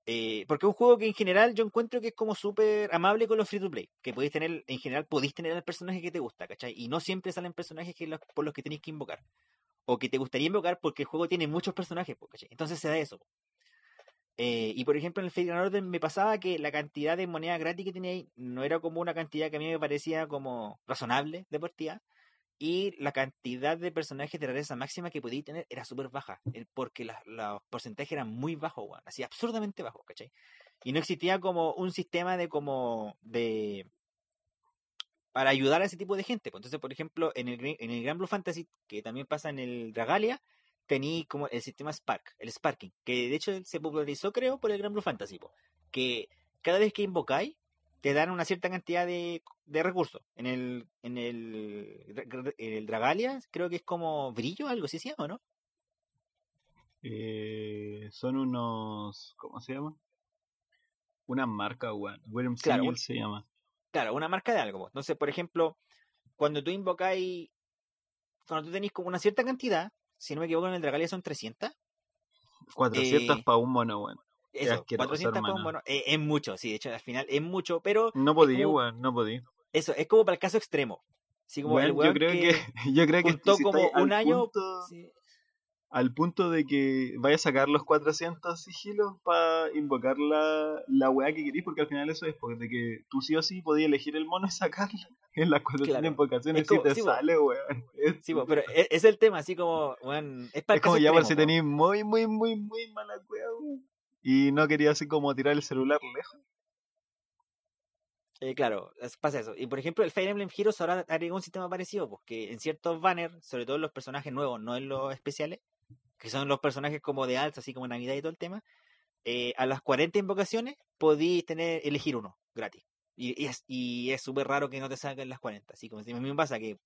Eh, porque es un juego que en general yo encuentro que es como súper amable con los free to play. Que podéis tener, en general, podéis tener al personaje que te gusta, ¿cachai? Y no siempre salen personajes que los- por los que tenéis que invocar. O que te gustaría invocar porque el juego tiene muchos personajes, ¿cachai? Entonces se da eso. Eh, y por ejemplo, en el Fate Order me pasaba que la cantidad de moneda gratis que tenía no era como una cantidad que a mí me parecía como razonable de partida. Y la cantidad de personajes de rareza máxima que podía tener era súper baja. Porque la- los porcentajes eran muy bajos. Así absurdamente bajos, ¿cachai? Y no existía como un sistema de como de para ayudar a ese tipo de gente. pues. Entonces, por ejemplo, en el, en el Gran Blue Fantasy, que también pasa en el Dragalia, tení como el sistema Spark, el Sparking, que de hecho se popularizó, creo, por el Gran Blue Fantasy, po, que cada vez que invocáis, te dan una cierta cantidad de, de recursos. En el, en el, en el Dragalia, creo que es como brillo, algo así se llama, ¿no? Eh, son unos. ¿Cómo se llama? Una marca, weón. Claro, un- se llama. Claro, una marca de algo. po. Entonces, por ejemplo, cuando tú invocáis, cuando tú tenéis como una cierta cantidad, si no me equivoco, en el Dragalia son 300. 400 Eh, para un mono, weón. Eso, asqueroso, 400 para un mono. Eh, es mucho, sí, de hecho, al final es mucho, pero No podí, como- weón, no podí. eso, es como para el caso extremo. Así como el Weón, yo creo que, que, yo creo que juntó si como un año. punto- sí, al punto de que vaya a sacar los 400 sigilos para invocar la, la weá que querís, porque al final eso es, porque de que tú sí o sí podías elegir el mono y sacarlo en las 400 Claro. invocaciones Es como- si te sí, sale, weón. Sí, po, pero es, es el tema, así como, weón, es para es como ya por si tenéis muy, muy, muy, muy mala weá, weón. Y no quería así como tirar el celular lejos. Eh, claro, pasa eso. Y por ejemplo, el Fire Emblem Heroes ahora agregó un sistema parecido, porque en ciertos banners, sobre todo en los personajes nuevos, no en los especiales, que son los personajes como de alza, así como Navidad y todo el tema, eh, a las 40 invocaciones podéis tener, elegir uno gratis. Y, y es y es súper raro que no te salgan las 40. Así como si a mí me pasa que,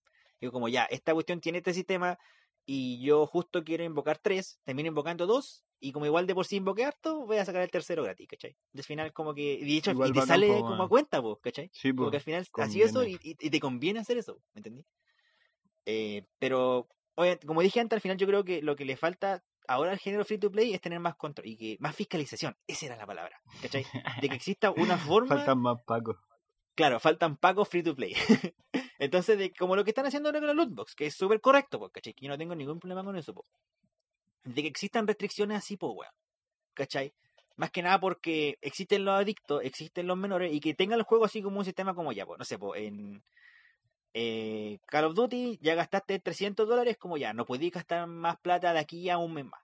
digo, como ya, esta cuestión tiene este sistema y yo justo quiero invocar tres, termino invocando dos, y como igual de por sí invoqué harto, voy a sacar el tercero gratis, ¿cachai? Y al final, como que, y de hecho, Igual y te bacán, sale po, como a weón. cuenta, pues, ¿cachai? Sí, Como pues. que al final así eso y, conviene. y- y te conviene hacer eso, ¿me entendí? Eh, pero, oye, como dije antes, al final yo creo que lo que le falta ahora al género free to play es tener más control y que más fiscalización. Esa era la palabra, ¿cachai? De que exista una forma. Faltan más pacos. Claro, faltan pagos free to play. Entonces, de, como lo que están haciendo ahora con la lootbox, que es súper correcto, po, ¿cachai? Que yo no tengo ningún problema con eso, po. De que existan restricciones así, pues, weón. ¿Cachai? Más que nada porque existen los adictos, existen los menores, y que tengan el juego así como un sistema como ya, pues, no sé, pues, en eh, Call of Duty ya gastaste 300 dólares, como ya, no podéis gastar más plata de aquí a un mes más.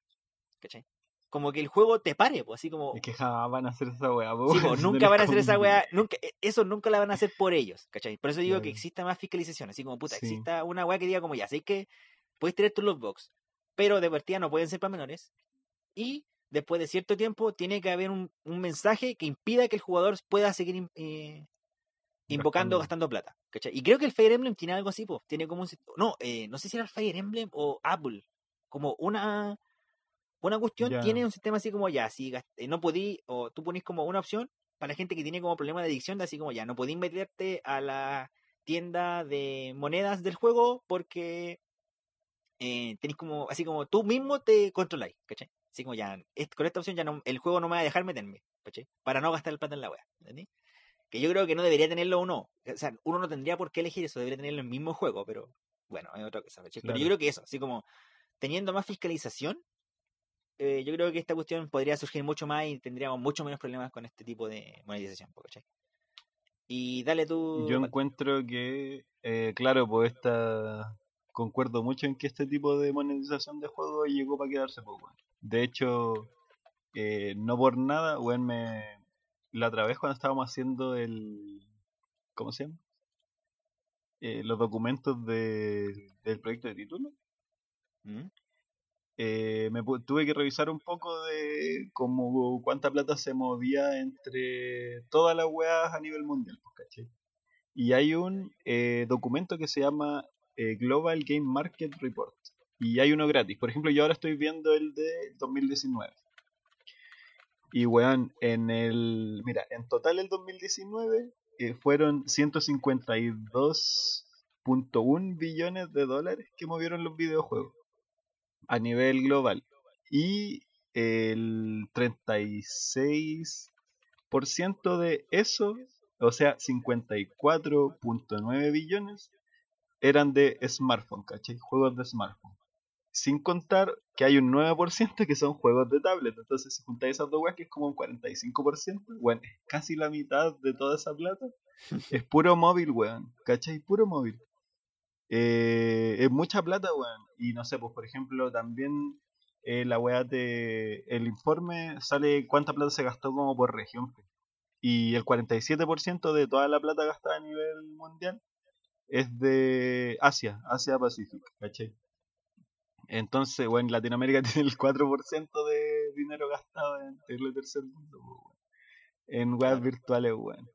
¿Cachai? Como que el juego te pare, pues, así como... Es que jamás van a hacer esa weá, Sí, si nunca van a hacer esa weá, nunca, e- eso nunca la van a hacer por ellos, ¿cachai? Por eso digo que exista más fiscalización, así como puta, Sí. exista una weá que diga como ya, así que puedes tener tu lootbox, pero de partida no pueden ser para menores, y después de cierto tiempo tiene que haber un, un mensaje que impida que el jugador pueda seguir eh, invocando, Gastando. gastando plata, ¿cachai? Y creo que el Fire Emblem tiene algo así, pues, tiene como un... No, eh, no sé si era el Fire Emblem o Apple, como una... Una cuestión Ya. tiene un sistema así como ya, si eh, no podí, o tú ponís como una opción para la gente que tiene como problema de adicción, de así como ya, no podís meterte a la tienda de monedas del juego porque eh, tenés como, así como tú mismo te controláis, ¿cachai? Así como ya, con esta opción ya no, el juego no me va a dejar meterme, ¿cachai? Para no gastar el plata en la wea, ¿entendí? Que yo creo que no debería tenerlo uno. O sea, uno no tendría por qué elegir eso, debería tenerlo en el mismo juego, pero bueno, es otra cosa. Pero yo creo que eso, así como teniendo más fiscalización, eh, yo creo que esta cuestión podría surgir mucho más y tendríamos mucho menos problemas con este tipo de monetización, ¿cachai? Y dale tú. Yo encuentro que, eh, claro, pues esta. Concuerdo mucho en que este tipo de monetización de juegos llegó para quedarse poco. De hecho, eh, no por nada, weón, me. La otra vez cuando estábamos haciendo el. ¿Cómo se llama? Eh, los documentos de, del proyecto de título. ¿Mm? eh, me tuve que revisar un poco de como cuánta plata se movía entre todas las weas a nivel mundial, pues, ¿cachai? Y hay un eh, documento que se llama eh, Global Game Market Report. Y hay uno gratis. Por ejemplo, yo ahora estoy viendo el de 2019. Y weón, en el. Mira, en total el 2019 eh, fueron 152.1 billones de dólares que movieron los videojuegos a nivel global. Y el 36% de eso, o sea, 54.9 billones, eran de smartphone, ¿cachai? Juegos de smartphone. Sin contar que hay un 9% que son juegos de tablet. Entonces, si juntáis esas dos weas, que es como un 45%, bueno, es casi la mitad de toda esa plata. es puro móvil, weón. ¿Cachai? Puro móvil. Eh, es mucha plata, weón. Y no sé, pues por ejemplo, también eh, la weá de. El informe sale cuánta plata se gastó como por región. pe. Y el 47% de toda la plata gastada a nivel mundial es de Asia, Asia-Pacífico, ¿cachai? Entonces, bueno, Latinoamérica tiene el 4% de dinero gastado en el tercer mundo, weón. En Claro. virtuales, weón.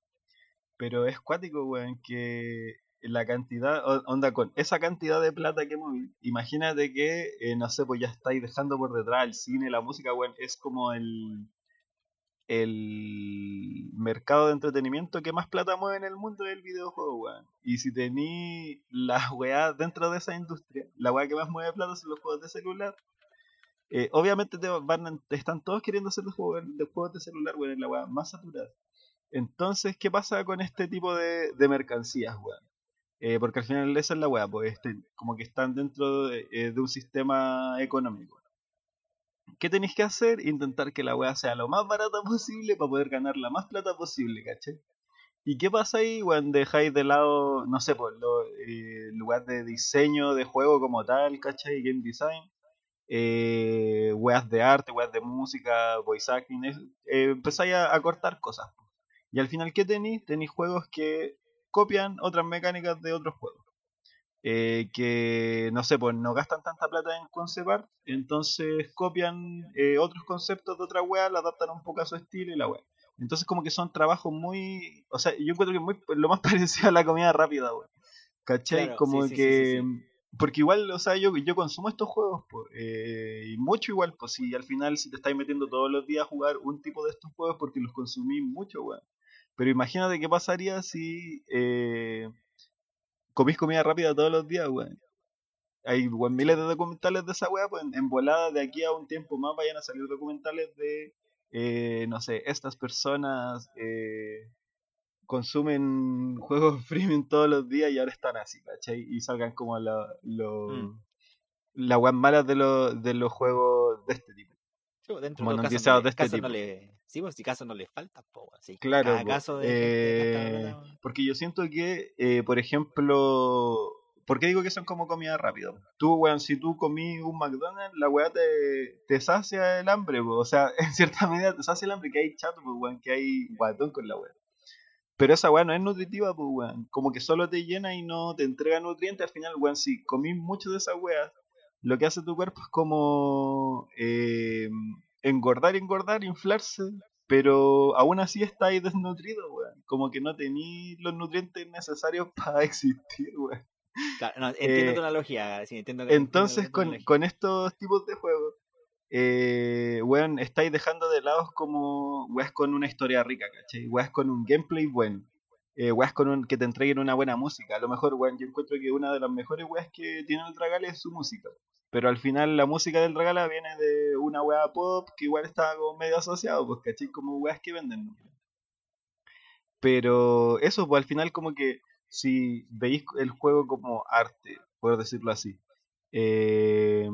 Pero es cuático, weón, que la cantidad, onda con esa cantidad de plata que moví, imagínate que, eh, no sé, pues ya estáis dejando por detrás el cine, la música, weón, es como el, el mercado de entretenimiento que más plata mueve en el mundo del videojuego, weón. Y si tení las weas dentro de esa industria, la wea que más mueve plata son los juegos de celular. eh, obviamente te están todos queriendo hacer los juegos de, juegos de celular, weón, es la wea más saturada. Entonces, ¿qué pasa con este tipo de, de mercancías, weón? Eh, porque al final esa es la weá, pues este, como que están dentro de, eh, de un sistema económico. ¿Qué tenéis que hacer? Intentar que la weá sea lo más barata posible para poder ganar la más plata posible, ¿cachai? ¿Y qué pasa ahí cuando dejáis de lado, no sé, pues, lo, eh, lugar de diseño de juego como tal, ¿cachai? Game design, eh, weas de arte, weas de música, voice acting, eh, empezáis a, a cortar cosas. Y al final, ¿qué tenéis? Tenéis juegos que copian otras mecánicas de otros juegos. Eh, que, no sé, pues no gastan tanta plata en concept art, entonces copian eh, otros conceptos de otra wea, la adaptan un poco a su estilo y la wea. Entonces como que son trabajos muy... O sea, yo encuentro que muy lo más parecido a la comida rápida, wea. ¿Cachai? Claro, como sí, que... sí, sí. Porque igual, o sea, yo, yo consumo estos juegos, pues, eh, y mucho igual, pues si al final si te estáis metiendo todos los días a jugar un tipo de estos juegos porque los consumí mucho, weón. Pero imagínate qué pasaría si eh, comís comida rápida todos los días, weón. Hay weón, miles de documentales de esa weá, pues en, volada de aquí a un tiempo más vayan a salir documentales de, eh, no sé, estas personas eh, consumen juegos premium todos los días y ahora están así, ¿cachai? Y salgan como la, lo, Mm. las weas malas de, los de los juegos de este tipo. Sí, pues, dentro Como de los casos, no de este casos no tipo. le, sí, pues si casos no le faltan, po, weón, sí. Claro, Cada po. caso de Eh, porque yo siento que, eh, por ejemplo, ¿por qué digo que son como comida rápida? Tú, weón, si tú comí un McDonald's, la weá te, te sacia el hambre, po. o sea, en cierta medida te sacia el hambre, que hay chato, pues, weón, que hay guatón con la weá. Pero esa weá no es nutritiva, pues, weón. Como que solo te llena y no te entrega nutrientes. Al final, weón, si comís mucho de esa weá, lo que hace tu cuerpo es como eh, engordar, engordar, inflarse. Pero aún así estáis desnutrido, weón. Como que no tenéis los nutrientes necesarios para existir, weón. Claro, no, entiendo eh, tu analogía, sí, entiendo que Entonces, con estos tipos de juegos, eh, weón, estáis dejando de lado como weas con una historia rica, ¿cachai? Weas con un gameplay bueno. Eh, weas con un, que te entreguen una buena música. A lo mejor, weón, yo encuentro que una de las mejores weas que tiene el Dragala es su música. Pero al final la música del Dragala viene de una wea pop que igual está como medio asociado, pues, ¿cachai? Como weas que venden. Pero eso, pues al final como que si veis el juego como arte, puedo decirlo así, eh,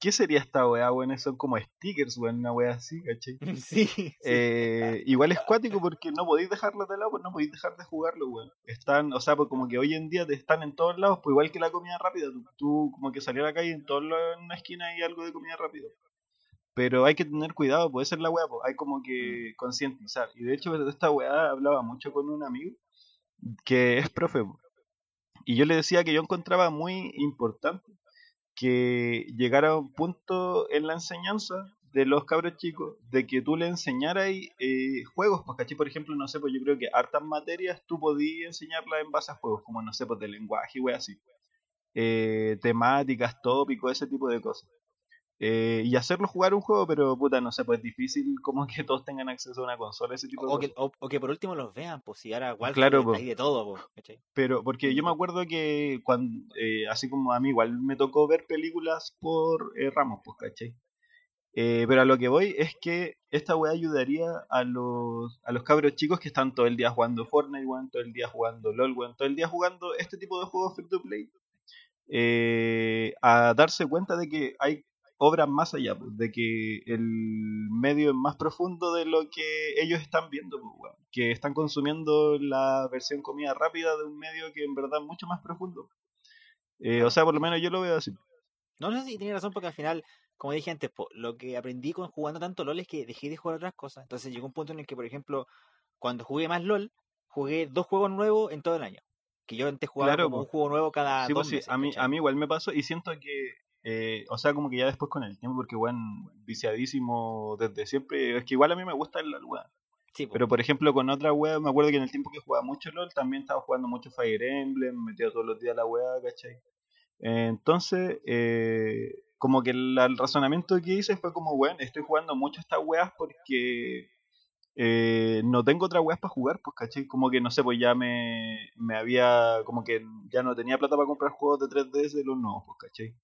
¿Qué sería esta weá, weón? Son como stickers, weón, una weá así, ¿cachai? Sí, sí. Eh, igual es cuático porque no podéis dejarlo de lado, pues no podéis dejar de jugarlo, weón. Están, o sea, pues como que hoy en día te están en todos lados, pues igual que la comida rápida. Tú, tú como que salir a la calle en todos lados, en una esquina hay algo de comida rápida. Pero hay que tener cuidado, puede ser la weá, pues hay como que concientizar. Y de hecho, de esta weá hablaba mucho con un amigo que es profe. Y yo le decía que yo encontraba muy importante que llegara a un punto en la enseñanza de los cabros chicos de que tú le enseñaras eh, juegos, pues caché, por ejemplo, no sé, pues yo creo que hartas materias tú podías enseñarlas en base a juegos, como no sé, pues de lenguaje y así. Eh, temáticas, tópicos, ese tipo de cosas. Eh, y hacerlo jugar un juego, pero puta, no sé, pues es difícil como que todos tengan acceso a una consola, ese tipo de O cosas. que, o, o que por último los vean, pues si ahora igual Claro, po. hay de todo, po. Pero, porque yo me acuerdo que cuando, eh, así como a mí igual me tocó ver películas por eh, ramos, pues, ¿cachai? Pero a lo que voy es que esta weá ayudaría a los, a los cabros chicos que están todo el día jugando Fortnite, weón, todo el día jugando LOL, weón, todo el día jugando este tipo de juegos free to play, eh, a darse cuenta de que hay obras más allá, pues, de que el medio es más profundo de lo que ellos están viendo, pues, que están consumiendo la versión comida rápida de un medio que en verdad es mucho más profundo. Eh, o sea, por lo menos yo lo veo así. No, no sé si tiene razón porque al final, como dije antes, po, lo que aprendí con jugando tanto LOL es que dejé de jugar otras cosas. Entonces llegó un punto en el que, por ejemplo, cuando jugué más LOL, jugué dos juegos nuevos en todo el año. Que yo antes jugaba Claro, como po. un juego nuevo cada Sí, dos pues sí, a mí, ¿cachai? a mí igual me pasó y siento que, eh, o sea, como que ya después con el tiempo, porque, weón, viciadísimo desde siempre, es que igual a mí me gusta el weón. Sí. Pero por ejemplo con otra wea, me acuerdo que en el tiempo que jugaba mucho LOL también estaba jugando mucho Fire Emblem, me metía todos los días la wea, ¿cachai? Entonces, eh, como que el, el razonamiento que hice fue como, bueno, estoy jugando mucho estas weas porque eh, no tengo otras weas para jugar, pues, ¿cachai? Como que no sé, pues ya me, me había, como que ya no tenía plata para comprar juegos de 3DS de los nuevos, pues, ¿cachai?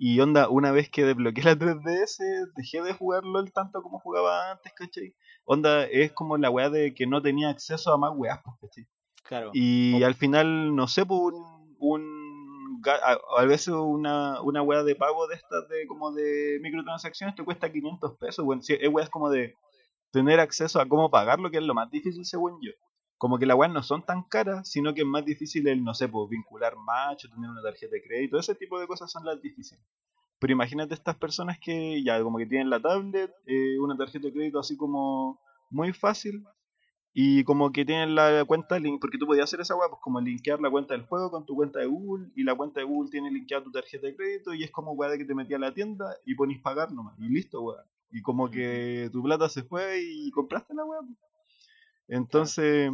Y onda, una vez que desbloqueé la 3DS, dejé de jugar LOL tanto como jugaba antes, ¿cachai? Onda, es como la wea de que no tenía acceso a más weas, pues, ¿cachai? Claro. Y al final, no sé, pues un, un a, a veces una, una wea de pago de estas de como de microtransacciones te cuesta 500 pesos, bueno, si es weas como de tener acceso a cómo pagarlo, que es lo más difícil según yo. Como que las weas no son tan caras, sino que es más difícil el, no sé, pues vincular match o tener una tarjeta de crédito, ese tipo de cosas son las difíciles. Pero imagínate estas personas que ya como que tienen la tablet, eh, una tarjeta de crédito así como muy fácil, y como que tienen la cuenta porque tú podías hacer esa weá, pues como linkear la cuenta del juego con tu cuenta de Google, y la cuenta de Google tiene linkeada tu tarjeta de crédito, y es como weá de que te metí a la tienda y ponís pagar nomás, y listo weá. Y como que tu plata se fue y compraste la weá. Pues. Entonces,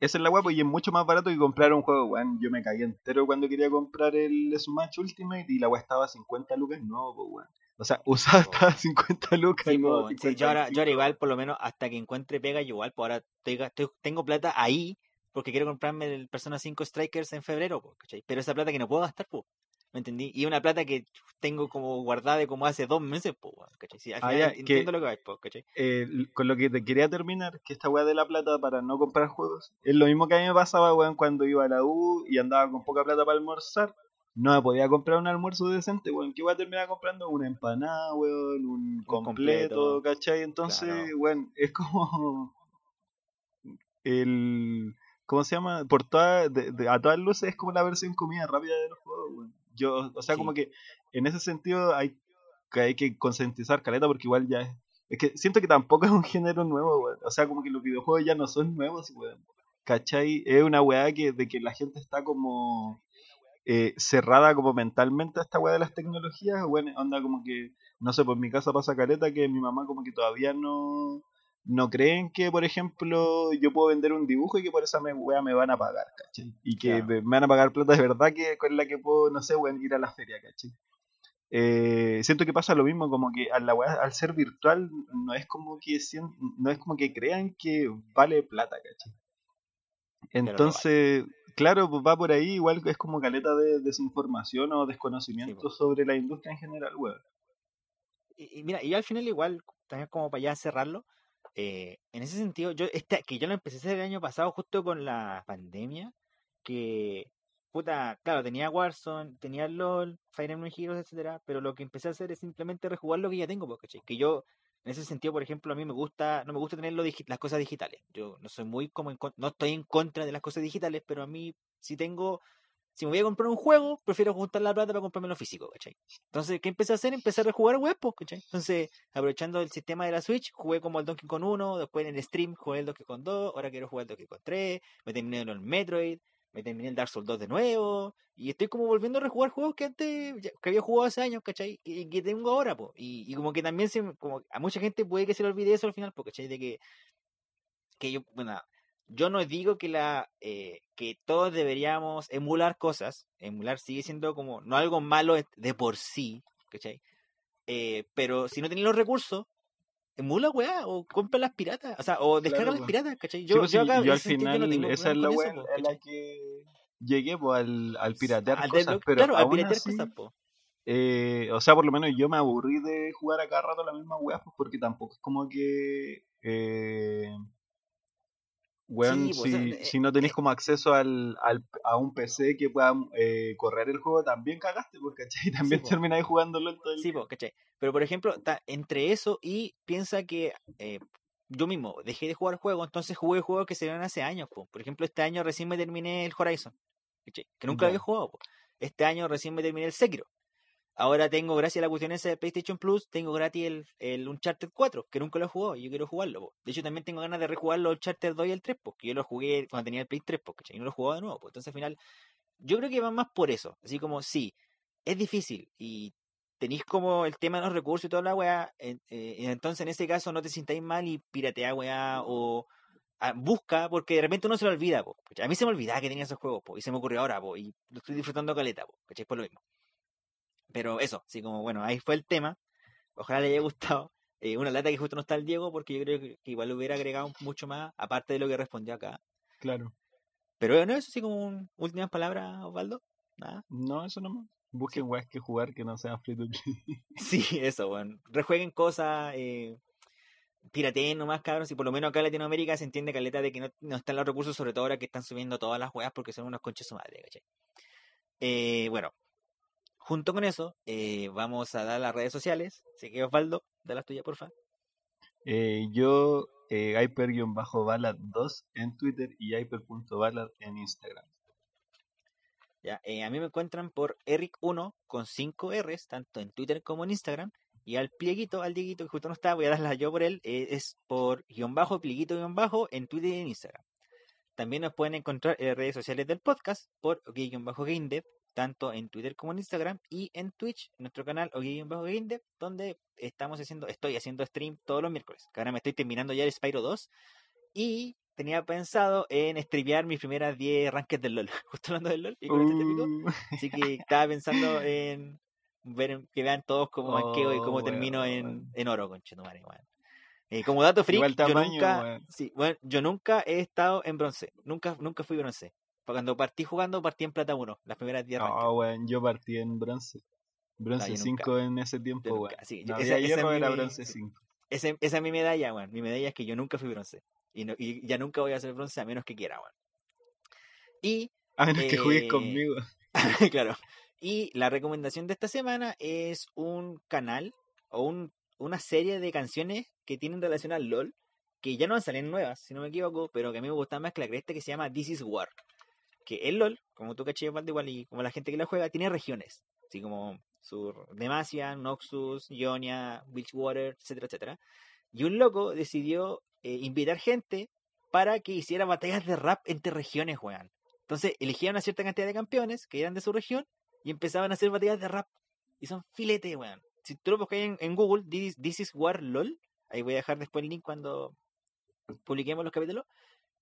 esa es la weá, pues, y es mucho más barato que comprar un juego, weón. Yo me caí entero cuando quería comprar el Smash Ultimate y la weá estaba a 50 lucas, no, pues weón. O sea, usada po. estaba a 50 lucas. Sí, no, po, sí, yo, ahora, yo ahora 55. igual, por lo menos, hasta que encuentre pega, yo igual, pues ahora estoy- tengo plata ahí porque quiero comprarme el Persona 5 Strikers en febrero, po, ¿cachai? Pero esa plata que no puedo gastar, pues, ¿me entendí? Y una plata que tengo como guardada de como hace dos meses, pues, ¿cachai? Sí, al Ah, ya, ent- que- entiendo lo que vais, pues, ¿cachai? eh, con lo que te quería terminar, que esta weá de la plata para no comprar juegos, es lo mismo que a mí me pasaba, weón, cuando iba a la U y andaba con poca plata para almorzar. No me podía comprar un almuerzo decente, weón. ¿Qué voy a terminar comprando? Una empanada, weón, un completo, completo, ¿cachai? Entonces, claro. weón, es como el... ¿Cómo se llama? Por toda, de- de- a todas luces es como la versión comida rápida de los juegos, weón. Yo, o sea, como que en ese sentido hay que, hay que concientizar caleta porque igual ya es es que siento que tampoco es un género nuevo, weón. O sea, como que los videojuegos ya no son nuevos, weón. ¿Cachai? Es una weá que, de que la gente está como eh, cerrada como mentalmente a esta weá de las tecnologías. Bueno, onda como que, no sé, por mi casa pasa caleta que mi mamá como que todavía no, no creen que, por ejemplo, yo puedo vender un dibujo y que por esa me, weá me van a pagar, ¿cachai? Y que Claro. me, van a pagar plata de verdad que con la que puedo, no sé, ir a la feria, ¿cachai? Eh, siento que pasa lo mismo, como que a la al ser virtual no es como que no es como que crean que vale plata, ¿cachai? Vale. Entonces, claro, pues va por ahí, igual es como caleta de desinformación o Sí, desconocimiento po. sobre la industria en general, weón. Y, y mira, y al final igual, también como para ya cerrarlo, eh, en ese sentido, yo este, que yo lo empecé el año pasado justo con la pandemia, que puta, claro, tenía Warzone, tenía LOL, Fire Emblem Heroes, etcétera, pero lo que empecé a hacer es simplemente rejugar lo que ya tengo, porque que yo en ese sentido, por ejemplo, a mí me gusta, no me gusta tener las cosas digitales. Yo no soy muy como no estoy en contra de las cosas digitales, pero a mí si tengo si me voy a comprar un juego, prefiero juntar la plata para comprarme lo físico, ¿cachai? Entonces, ¿qué empecé a hacer? Empecé a jugar web, ¿cachai? Entonces, aprovechando el sistema de la Switch, jugué como el Donkey Kong 1, después en el stream jugué el Donkey Kong 2, ahora quiero jugar el Donkey Kong 3, me terminé el Metroid, me terminé el Dark Souls 2 de nuevo, y estoy como volviendo a rejugar juegos que antes, que había jugado hace años, ¿cachai? Y que tengo ahora, pues. Y, como que también como a mucha gente puede que se le olvide eso al final, ¿cachai? De que, que yo, bueno, yo no digo que la eh, que todos deberíamos emular cosas, emular sigue siendo como no algo malo de por sí, ¿cachai? Eh, pero si no tenéis los recursos, emula weá, o compra las piratas, o sea, o descarga las piratas, ¿cachai? Yo, yo, acá, yo al final, esa es la weá en la que llegué pues, al, al piratear al cosas, pero claro, al piratear cosas, po. Eh, o sea, por lo menos yo me aburrí de jugar a cada rato la misma weá, pues porque tampoco es como que eh, Weón, pues, si, si, no tenéis eh como acceso al, al, a un PC que pueda eh, correr el juego, también cagaste, porque ¿cachai? También sí, termináis jugándolo todo el Sí, pues, ¿cachai? Pero por ejemplo, entre eso y piensa que eh, yo mismo dejé de jugar juegos, entonces jugué juegos que se dieron hace años. Po. Por ejemplo, este año recién me terminé el Horizon, ¿cachai? que nunca había jugado. Po. Este año recién me terminé el Sekiro. Ahora tengo, gracias a la cuestión esa de PlayStation Plus, tengo gratis el, el Uncharted 4, que nunca lo he jugado y yo quiero jugarlo. De hecho, también tengo ganas de rejugar los Uncharted 2 y el 3, porque yo lo jugué cuando tenía el Play 3, porque y no lo he jugado de nuevo. Entonces, al final, yo creo que va más por eso. Así como, sí, es difícil y tenéis como el tema de los recursos y toda la weá. Eh, entonces, en ese caso, no te sintáis mal y piratea weá o ah, busca, porque de repente uno se lo olvida. Po, a mí se me olvidaba que tenía esos juegos po, y se me ocurrió ahora po, y lo estoy disfrutando caleta. Po, ¿cachai? Por lo mismo. Pero eso, así como, bueno, ahí fue el tema. Ojalá le haya gustado. Eh, una lata que justo no está el Diego, porque yo creo que, igual hubiera agregado mucho más, aparte de lo que respondió acá. Claro. Pero bueno, eso sí como un, últimas palabras, Osvaldo. Nada. No, eso no Busquen weas que jugar que no sean free to play. sí, eso, bueno. Rejueguen cosas, eh, pirateen nomás, cabros. Y por lo menos acá en Latinoamérica se entiende caleta de que no, no están los recursos, sobre todo ahora que están subiendo todas las weas porque son unos conches su madre, ¿cachai? Eh, bueno, Junto con eso, eh, vamos a dar las redes sociales. Así que Osvaldo, da las tuyas, porfa. Eh, yo, eh, Hyper-Ballad2 en Twitter y Hyper.Ballad en Instagram. Ya, eh, a mí me encuentran por Eric1 con 5 R's, tanto en Twitter como en Instagram. Y al plieguito, al Dieguito, que justo no está, voy a darla yo por él, es por guion bajo, plieguito guion bajo en Twitter y en Instagram. También nos pueden encontrar en redes sociales del podcast por guion bajo GameDev tanto en Twitter como en Instagram y en Twitch, en nuestro canal Bajo Game donde estamos haciendo, estoy haciendo stream todos los miércoles. ahora me estoy terminando ya el Spyro 2 y tenía pensado en streamear mis primeras 10 rankings del LOL, justo hablando del LOL, y uh. así que estaba pensando en ver que vean todos cómo manqueo y cómo oh, termino en, en oro, con Eh, como dato freak, yo nunca, sí, bueno, yo nunca he estado en bronce, nunca, nunca fui bronce. Cuando partí jugando, partí en plata 1, las primeras 10 Ah, bueno, yo partí en bronce. Bronce 5 en ese tiempo, weón. Sí, no, esa, esa era bronce 5. Esa, esa, es mi medalla, weón. Mi medalla es que yo nunca fui bronce. Y, no, y ya nunca voy a ser bronce a menos que quiera, weón. Y. A menos que juegues eh, conmigo. claro. Y la recomendación de esta semana es un canal o un, una serie de canciones que tienen relación al LOL, que ya no salen nuevas, si no me equivoco, pero que a mí me gusta más que la cresta, que se llama This is War que el LOL, como tú caché igual y como la gente que la juega, tiene regiones, así como Sur, Demacia, Noxus, Ionia, Witchwater, etcétera, etcétera. Y un loco decidió eh, invitar gente para que hiciera batallas de rap entre regiones, weón. Entonces elegían una cierta cantidad de campeones que eran de su región y empezaban a hacer batallas de rap. Y son filetes, weón. Si tú lo buscas en, Google, this, is War LOL, ahí voy a dejar después el link cuando publiquemos los capítulos.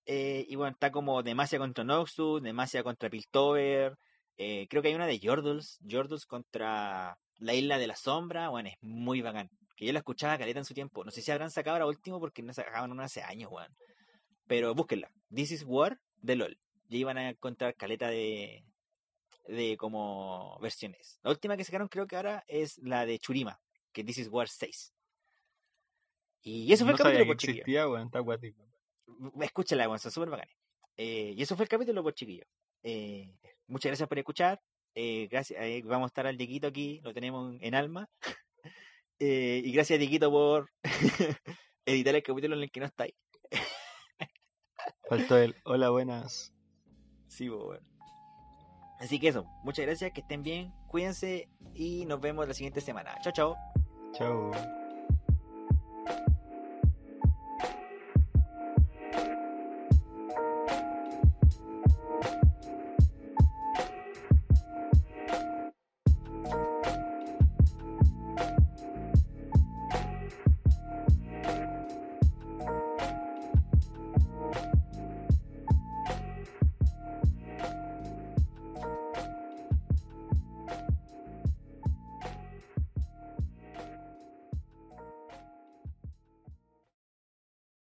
Eh, y bueno, está como Demacia contra Noxus, Demacia contra Piltover. Eh, creo que hay una de Jordals, Jordals contra la Isla de la Sombra. Bueno, es muy bacán. Que yo la escuchaba caleta en su tiempo. No sé si habrán sacado ahora último porque no sacaban una hace años, weón. Pero búsquenla. This is War de LOL. Ya iban a encontrar caleta de, de como versiones. La última que sacaron creo que ahora es la de Churima, que This is War 6. Y eso fue el capítulo por existía, weón, está guático. Escúchala, son súper bacanes. Eh, y eso fue el capítulo, pues chiquillo. Eh, muchas gracias por escuchar. Eh, gracias, eh, vamos a estar al Dieguito aquí, lo tenemos en alma. Y gracias, Dieguito, por editar el capítulo en el que no estáis. Faltó el hola, buenas. Sí, pues, bueno. Así que eso, muchas gracias, que estén bien, cuídense y nos vemos la siguiente semana. Chao, chao. Chao.